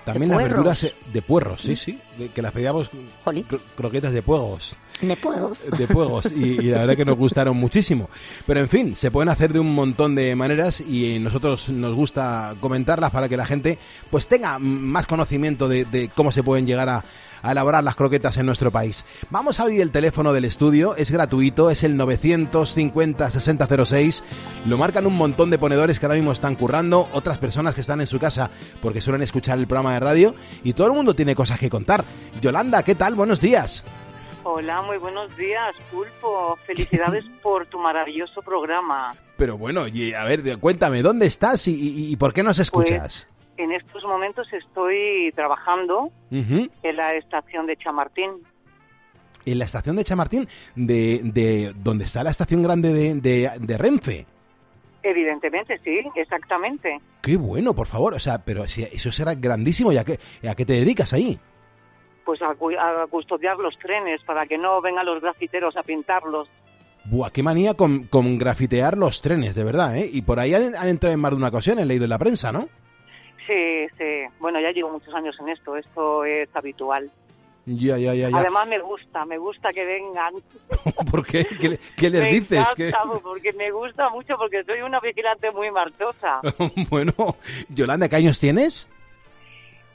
Speaker 1: También las
Speaker 4: puerros.
Speaker 1: verduras eh, de puerros, sí, sí, que las pedíamos cro- croquetas de puegos.
Speaker 4: De puegos.
Speaker 1: De puegos, y, y la verdad que nos gustaron muchísimo. Pero en fin, se pueden hacer de un montón de maneras y nosotros nos gusta comentarlas para que la gente pues tenga más conocimiento de, de cómo se pueden llegar a, a elaborar las croquetas en nuestro país. Vamos a abrir el teléfono del estudio, es gratuito, es el 950-6006. Lo marcan un montón de ponedores que ahora mismo están currando, otras personas que están en su casa porque suelen escuchar el programa de radio y todo el mundo tiene cosas que contar. Yolanda, ¿qué tal? Buenos días.
Speaker 14: Hola, muy buenos días, Pulpo. Felicidades por tu maravilloso programa.
Speaker 1: Pero bueno, y a ver, cuéntame, ¿dónde estás y, y- y por qué nos escuchas?
Speaker 14: En estos momentos estoy trabajando en la estación de Chamartín.
Speaker 1: En la estación de Chamartín, de, de donde está la estación grande de, de- de Renfe.
Speaker 14: Evidentemente, sí, exactamente.
Speaker 1: Qué bueno, por favor. O sea, pero si eso será grandísimo, ¿ya que, ¿a qué te dedicas ahí?
Speaker 14: Pues a, a custodiar los trenes para que no vengan los grafiteros a pintarlos.
Speaker 1: Buah, qué manía con, con grafitear los trenes, de verdad, ¿eh? Y por ahí han, han entrado en más de una ocasión, he leído en la prensa, ¿no?
Speaker 14: Sí, sí. Bueno, ya llevo muchos años en esto, esto es habitual.
Speaker 1: Ya, ya, ya, ya.
Speaker 14: Además me gusta, me gusta que vengan.
Speaker 1: ¿Por qué? ¿Qué, le- qué les
Speaker 14: me
Speaker 1: dices?
Speaker 14: encanta,
Speaker 1: ¿Qué-
Speaker 14: porque me gusta mucho, porque soy una vigilante muy marchosa.
Speaker 1: bueno, Yolanda, ¿qué años tienes?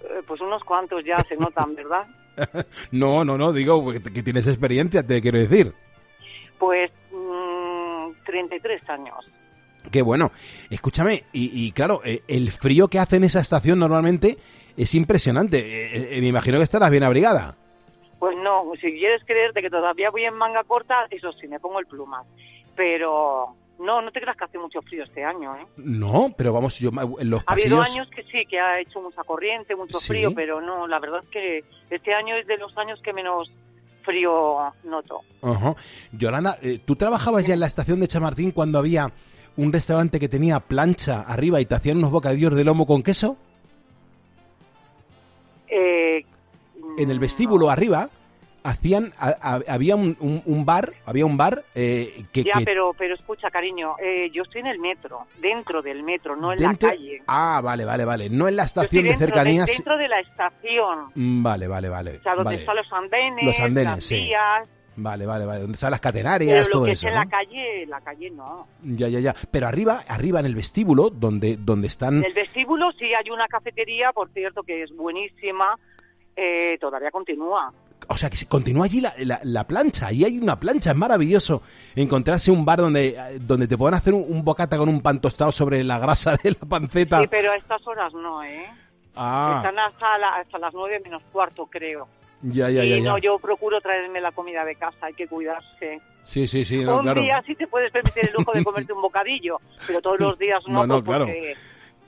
Speaker 14: Eh, Pues unos cuantos ya se notan, ¿verdad?
Speaker 1: no, no, no, digo que, tienes experiencia, te quiero decir.
Speaker 14: Pues mm, 33 años.
Speaker 1: Qué bueno. Escúchame, y, y claro, eh, el frío que hace en esa estación normalmente es impresionante. Eh, eh, me imagino que estarás bien abrigada.
Speaker 14: Pues no, si quieres creerte que todavía voy en manga corta, eso sí, me pongo el plumas. Pero no, no te creas que hace mucho frío este año, ¿eh?
Speaker 1: No, pero vamos, yo en los
Speaker 14: Ha habido años que sí, que ha hecho mucha corriente, mucho
Speaker 1: Sí.
Speaker 14: frío, pero no, la verdad es que este año es de los años que menos frío noto.
Speaker 1: Ajá. Yolanda, eh, ¿tú trabajabas ya en la estación de Chamartín cuando había un restaurante que tenía plancha arriba y te hacían unos bocadillos de lomo con queso?
Speaker 14: Eh,
Speaker 1: En el vestíbulo arriba hacían a- a- había un, un- un bar, había un bar eh, que,
Speaker 14: ya,
Speaker 1: que
Speaker 14: pero, pero escucha, cariño, eh, yo estoy en el metro, dentro del metro, no en
Speaker 1: dentro-
Speaker 14: la calle.
Speaker 1: Ah, vale, vale, vale. No en la
Speaker 14: Yo estoy
Speaker 1: estación de cercanías.
Speaker 14: dentro de la estación,
Speaker 1: Mm, Vale, vale, vale.
Speaker 14: o sea, donde
Speaker 1: vale.
Speaker 14: están los andenes,
Speaker 1: Los andenes,
Speaker 14: las
Speaker 1: sí.
Speaker 14: vías,
Speaker 1: Vale, vale, vale. Donde están las
Speaker 14: pero
Speaker 1: catenarias,
Speaker 14: lo
Speaker 1: todo
Speaker 14: que
Speaker 1: eso.
Speaker 14: es en
Speaker 1: ¿no?
Speaker 14: la calle, la calle no.
Speaker 1: Ya, ya, ya. Pero arriba, arriba en el vestíbulo, donde, donde están.
Speaker 14: En el vestíbulo sí hay una cafetería, por cierto, que es buenísima, eh, todavía continúa.
Speaker 1: O sea, que se- continúa allí la, la- la plancha. Ahí hay una plancha. Es maravilloso encontrarse un bar donde, eh, donde te puedan hacer un, un bocata con un pan tostado sobre la grasa de la panceta.
Speaker 14: Sí, pero a estas horas no, ¿eh?
Speaker 1: Ah,
Speaker 14: Están hasta, la- hasta las nueve menos cuarto, creo.
Speaker 1: ya, ya, ya.
Speaker 14: y no, yo procuro traerme la comida de casa, hay que cuidarse.
Speaker 1: Sí, sí, sí, no,
Speaker 14: un
Speaker 1: claro.
Speaker 14: día sí te puedes permitir el lujo de comerte un bocadillo, pero todos los días no,
Speaker 1: No, no,
Speaker 14: pues,
Speaker 1: claro.
Speaker 14: porque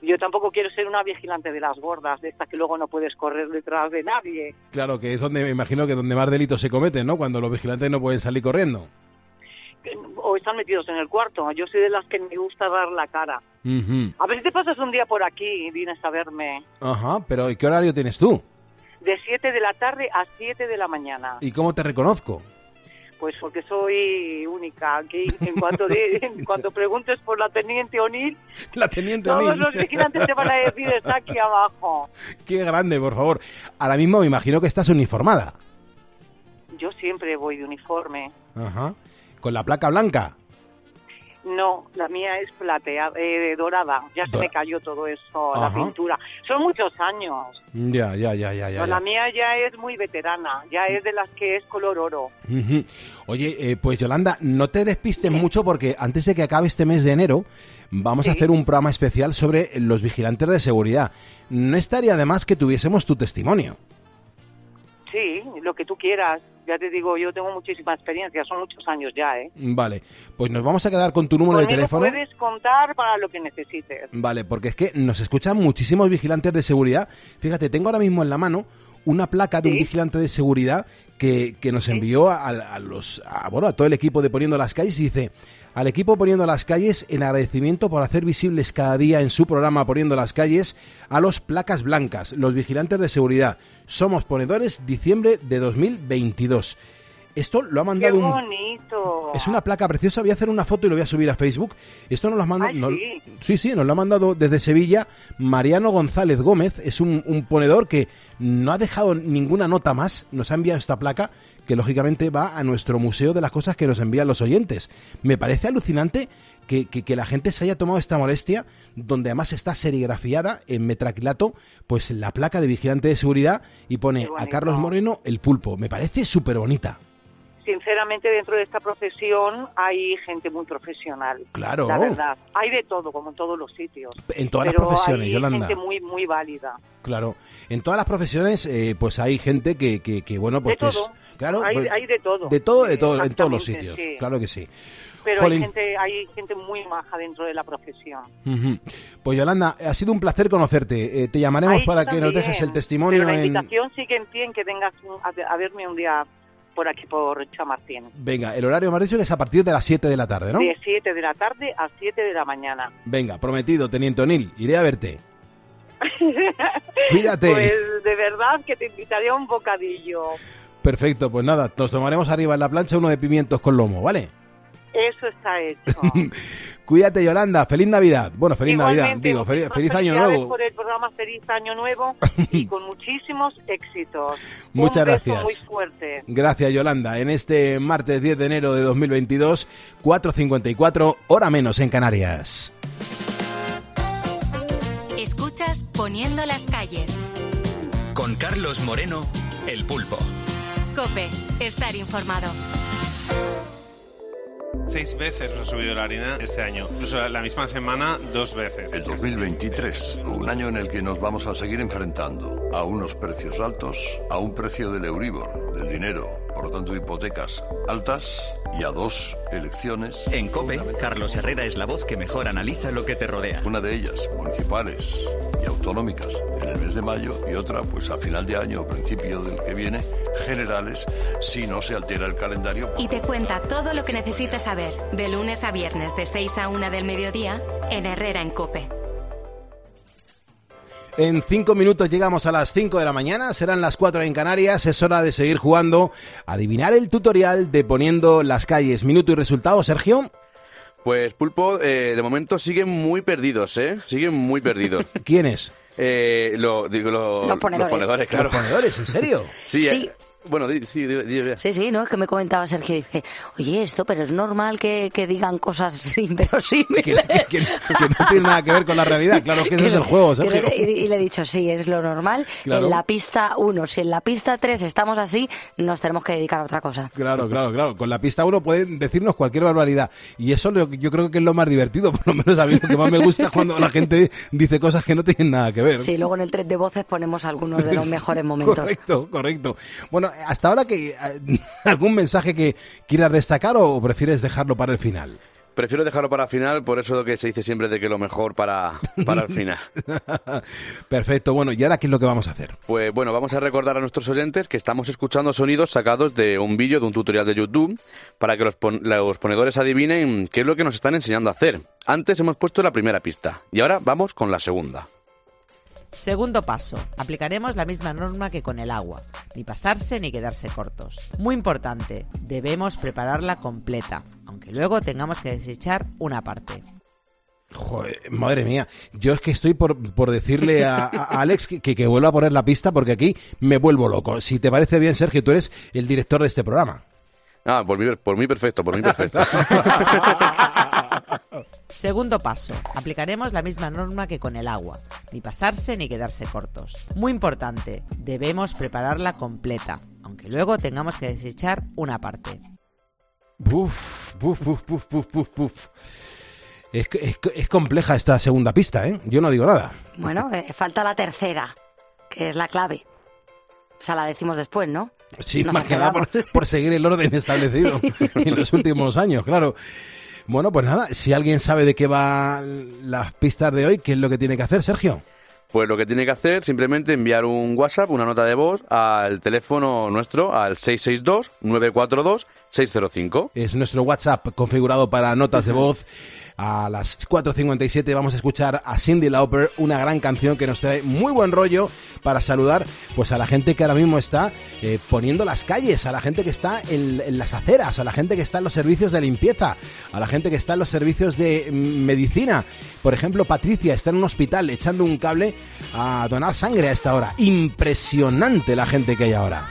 Speaker 14: yo tampoco quiero ser una vigilante de las gordas, de estas que luego no puedes correr detrás de nadie.
Speaker 1: Claro, que es donde me imagino que donde más delitos se cometen, ¿no? Cuando los vigilantes no pueden salir corriendo.
Speaker 14: O están metidos en el cuarto. Yo soy de las que me gusta dar la cara.
Speaker 1: Ujú.
Speaker 14: A ver si te pasas un día por aquí y vienes a verme.
Speaker 1: Ajá, pero ¿y qué horario tienes tú?
Speaker 14: De 7 de la tarde a 7 de la mañana.
Speaker 1: ¿Y cómo te reconozco?
Speaker 14: Pues porque soy única. Aquí, en cuanto, de- en cuanto preguntes por la teniente O'Neill,
Speaker 1: La teniente
Speaker 14: todos
Speaker 1: O'Neill.
Speaker 14: los vigilantes te van a decir está aquí abajo.
Speaker 1: Qué grande, por favor. Ahora mismo me imagino que estás uniformada.
Speaker 14: Yo siempre voy de uniforme.
Speaker 1: Ajá. Con la placa blanca.
Speaker 14: No, la mía es plateada, eh, dorada. Ya se me cayó todo eso,
Speaker 1: Ajá.
Speaker 14: la pintura. Son muchos años.
Speaker 1: Ya, ya, ya, ya, ya.
Speaker 14: No, la mía ya es muy veterana, ya es de las que es color oro.
Speaker 1: Oye, eh, pues Yolanda, no te despistes mucho porque antes de que acabe este mes de enero vamos a hacer un programa especial sobre los vigilantes de seguridad. No estaría de más que tuviésemos tu testimonio.
Speaker 14: Sí, lo que tú quieras. Ya te digo, yo tengo muchísima experiencia, son muchos años ya, ¿eh?
Speaker 1: Vale, pues nos vamos a quedar con tu número de teléfono.
Speaker 14: puedes contar para lo que necesites.
Speaker 1: Vale, porque es que nos escuchan muchísimos vigilantes de seguridad. Fíjate, tengo ahora mismo en la mano una placa de un vigilante de seguridad que, que nos envió a, a los a, bueno, a todo el equipo de Poniendo las Calles y dice al equipo Poniendo las Calles en agradecimiento por hacer visibles cada día en su programa Poniendo las Calles a los placas blancas, los vigilantes de seguridad. Somos ponedores diciembre de 2022. Esto lo ha
Speaker 14: ¡Qué
Speaker 1: mandado un
Speaker 14: bonito!
Speaker 1: es una placa preciosa, voy a hacer una foto y lo voy a subir a Facebook. Esto nos lo manda,
Speaker 14: Ay,
Speaker 1: nos-
Speaker 14: sí.
Speaker 1: sí, sí, nos lo ha mandado desde Sevilla Mariano González Gómez, es un, un ponedor que no ha dejado ninguna nota más, nos ha enviado esta placa que lógicamente va a nuestro museo de las cosas que nos envían los oyentes. Me parece alucinante que, que- que la gente se haya tomado esta molestia, donde además está serigrafiada en metraquilato, pues la placa de vigilante de seguridad y pone a. Carlos Moreno el pulpo. Me parece súper bonita.
Speaker 14: Sinceramente, dentro de esta profesión hay gente muy profesional.
Speaker 1: Claro.
Speaker 14: La verdad. Hay de todo, como en todos los sitios.
Speaker 1: En todas las profesiones,
Speaker 14: hay
Speaker 1: Yolanda.
Speaker 14: gente muy, muy válida.
Speaker 1: Claro, en todas las profesiones, eh, pues hay gente que, que, que, bueno, pues
Speaker 14: De
Speaker 1: es- claro,
Speaker 14: hay,
Speaker 1: pues,
Speaker 14: hay de todo.
Speaker 1: de todo, de todo, en todos los sitios,
Speaker 14: sí.
Speaker 1: claro que sí.
Speaker 14: Pero
Speaker 1: Jolín.
Speaker 14: hay gente, hay gente muy maja dentro de la profesión.
Speaker 1: Pues Yolanda, ha sido un placer conocerte. Eh, te llamaremos para que nos dejes el testimonio
Speaker 14: Pero la
Speaker 1: en...
Speaker 14: invitación sigue en pie en que vengas un- a, a verme un día por aquí, por Chamartín.
Speaker 1: Venga, el horario me has dicho que es a partir de las 7 de la tarde, ¿no?
Speaker 14: De 7 de la tarde a 7 de la mañana.
Speaker 1: Venga, prometido, Teniente O'Neill, iré a verte. Cuídate.
Speaker 14: Pues de verdad que te invitaré a un bocadillo.
Speaker 1: Perfecto, pues nada, nos tomaremos arriba en la plancha uno de pimientos con lomo, ¿vale?
Speaker 14: Eso está hecho.
Speaker 1: Cuídate, Yolanda. Feliz Navidad. Bueno, feliz Navidad, digo, feliz, año nuevo.
Speaker 14: por el programa Feliz Año Nuevo y con muchísimos éxitos.
Speaker 1: Muchas
Speaker 14: un beso
Speaker 1: gracias.
Speaker 14: muy fuerte.
Speaker 1: Gracias, Yolanda. En este martes 10 de enero de 2022, 4.54, hora menos en Canarias.
Speaker 15: Escuchas Poniendo las calles.
Speaker 3: Con Carlos Moreno, el pulpo.
Speaker 15: Cope, estar informado.
Speaker 16: Seis veces nos ha subido la harina este año. Incluso la misma semana, dos veces.
Speaker 17: El 2023, un año en el que nos vamos a seguir enfrentando a unos precios altos, a un precio del Euribor, del dinero, por lo tanto hipotecas altas y a dos elecciones.
Speaker 3: En COPE, Carlos Herrera es la voz que mejor analiza lo que te rodea.
Speaker 17: Una de ellas, municipales y autonómicas, en el mes de mayo y otra, pues a final de año o principio del que viene, generales, si no se altera el calendario.
Speaker 15: Y te cuenta todo lo que necesitas saber, de lunes a viernes de 6 a 1 del mediodía, en Herrera en Cope.
Speaker 1: En cinco minutos llegamos a las 5 de la mañana, serán las 4 en Canarias, es hora de seguir jugando. Adivinar el tutorial de poniendo las calles. Minuto y resultado, Sergio.
Speaker 10: Pues Pulpo, eh, de momento siguen muy perdidos, ¿eh? Siguen muy perdidos.
Speaker 1: ¿Quiénes?
Speaker 10: Eh, lo, digo, lo-
Speaker 4: Los ponedores.
Speaker 10: claro.
Speaker 1: Los ponedores, ¿en serio?
Speaker 10: Sí,
Speaker 4: Sí.
Speaker 10: eh, Bueno, di- sí, di- di- di-
Speaker 4: Sí, sí, no, es que me comentaba Sergio, dice, oye, esto, pero es normal que, que digan cosas inverosímiles.
Speaker 1: Que, que- que no, que no tiene nada que ver con la realidad. Claro que ese es el juego, Sergio.
Speaker 4: y, y le he dicho, sí, es lo normal.
Speaker 1: Claro.
Speaker 4: En la pista 1, si en la pista 3 estamos así, nos tenemos que dedicar a otra cosa.
Speaker 1: Claro, claro, claro. Con la pista uno pueden decirnos cualquier barbaridad. Y eso lo- yo creo que es lo más divertido. Por lo menos a mí lo que más me gusta es cuando la gente dice cosas que no tienen nada que ver.
Speaker 4: Sí, luego en el tren de voces ponemos algunos de los mejores momentos.
Speaker 1: Correcto, correcto. Bueno, hasta ahora que eh, algún mensaje que quieras destacar o prefieres dejarlo para el final.
Speaker 10: Prefiero dejarlo para el final, por eso que se dice siempre de que lo mejor para, para el final.
Speaker 1: Perfecto. Bueno, ¿y ahora qué es lo que vamos a hacer?
Speaker 10: Pues bueno, vamos a recordar a nuestros oyentes que estamos escuchando sonidos sacados de un vídeo, de un tutorial de YouTube, para que los, pon- los ponedores adivinen qué es lo que nos están enseñando a hacer. Antes hemos puesto la primera pista y ahora vamos con la segunda.
Speaker 11: Segundo paso. Aplicaremos la misma norma que con el agua. Ni pasarse ni quedarse cortos. Muy importante. Debemos prepararla completa, aunque luego tengamos que desechar una parte.
Speaker 1: Joder, madre mía, yo es que estoy por, por decirle a, a Alex que, que, que vuelva a poner la pista porque aquí me vuelvo loco. Si te parece bien, Sergio, tú eres el director de este programa.
Speaker 10: Ah, por mí, por mí perfecto, por mí perfecto.
Speaker 11: Segundo paso. Aplicaremos la misma norma que con el agua. Ni pasarse ni quedarse cortos. Muy importante. Debemos prepararla completa, aunque luego tengamos que desechar una parte.
Speaker 1: Buf, buf, buf, buf, buf, buf, buf. Es, es, es compleja esta segunda pista, ¿eh? Yo no digo nada.
Speaker 4: Bueno, eh, falta la tercera, que es la clave. O sea, la decimos después, ¿no?
Speaker 1: Sí,
Speaker 4: Nos
Speaker 1: más que nada por, por seguir el orden establecido en los últimos años, claro. Bueno, pues nada, si alguien sabe de qué va las pistas de hoy, ¿qué es lo que tiene que hacer, Sergio?
Speaker 10: Pues lo que tiene que hacer simplemente enviar un WhatsApp, una nota de voz al teléfono nuestro, al 662-942-605.
Speaker 1: Es nuestro WhatsApp configurado para notas de voz. A las 4.57 vamos a escuchar a Cindy Lauper, una gran canción que nos trae muy buen rollo para saludar pues a la gente que ahora mismo está eh, poniendo las calles, a la gente que está en, en las aceras, a la gente que está en los servicios de limpieza, a la gente que está en los servicios de mm, medicina. Por ejemplo, Patricia está en un hospital echando un cable a donar sangre a esta hora. Impresionante la gente que hay ahora.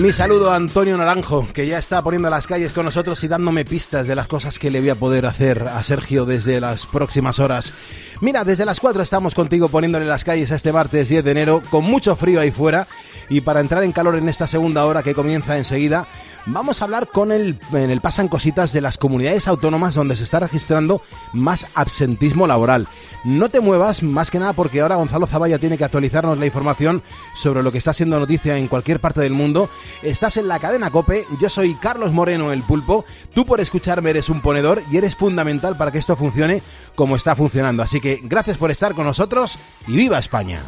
Speaker 1: Mi saludo a Antonio Naranjo, que ya está poniendo las calles con nosotros y dándome pistas de las cosas que le voy a poder hacer a Sergio desde las próximas horas. Mira, desde las 4 estamos contigo poniéndole las calles a este martes 10 de enero, con mucho frío ahí fuera, y para entrar en calor en esta segunda hora que comienza enseguida, vamos a hablar con el, en el Pasan Cositas de las comunidades autónomas donde se está registrando más absentismo laboral. No te muevas, más que nada porque ahora Gonzalo Zavalla tiene que actualizarnos la información sobre lo que está siendo noticia en cualquier parte del mundo. Estás en la cadena Cope, yo soy Carlos Moreno el Pulpo, tú por escucharme eres un ponedor y eres fundamental para que esto funcione como está funcionando. Así gracias por estar con nosotros y viva España.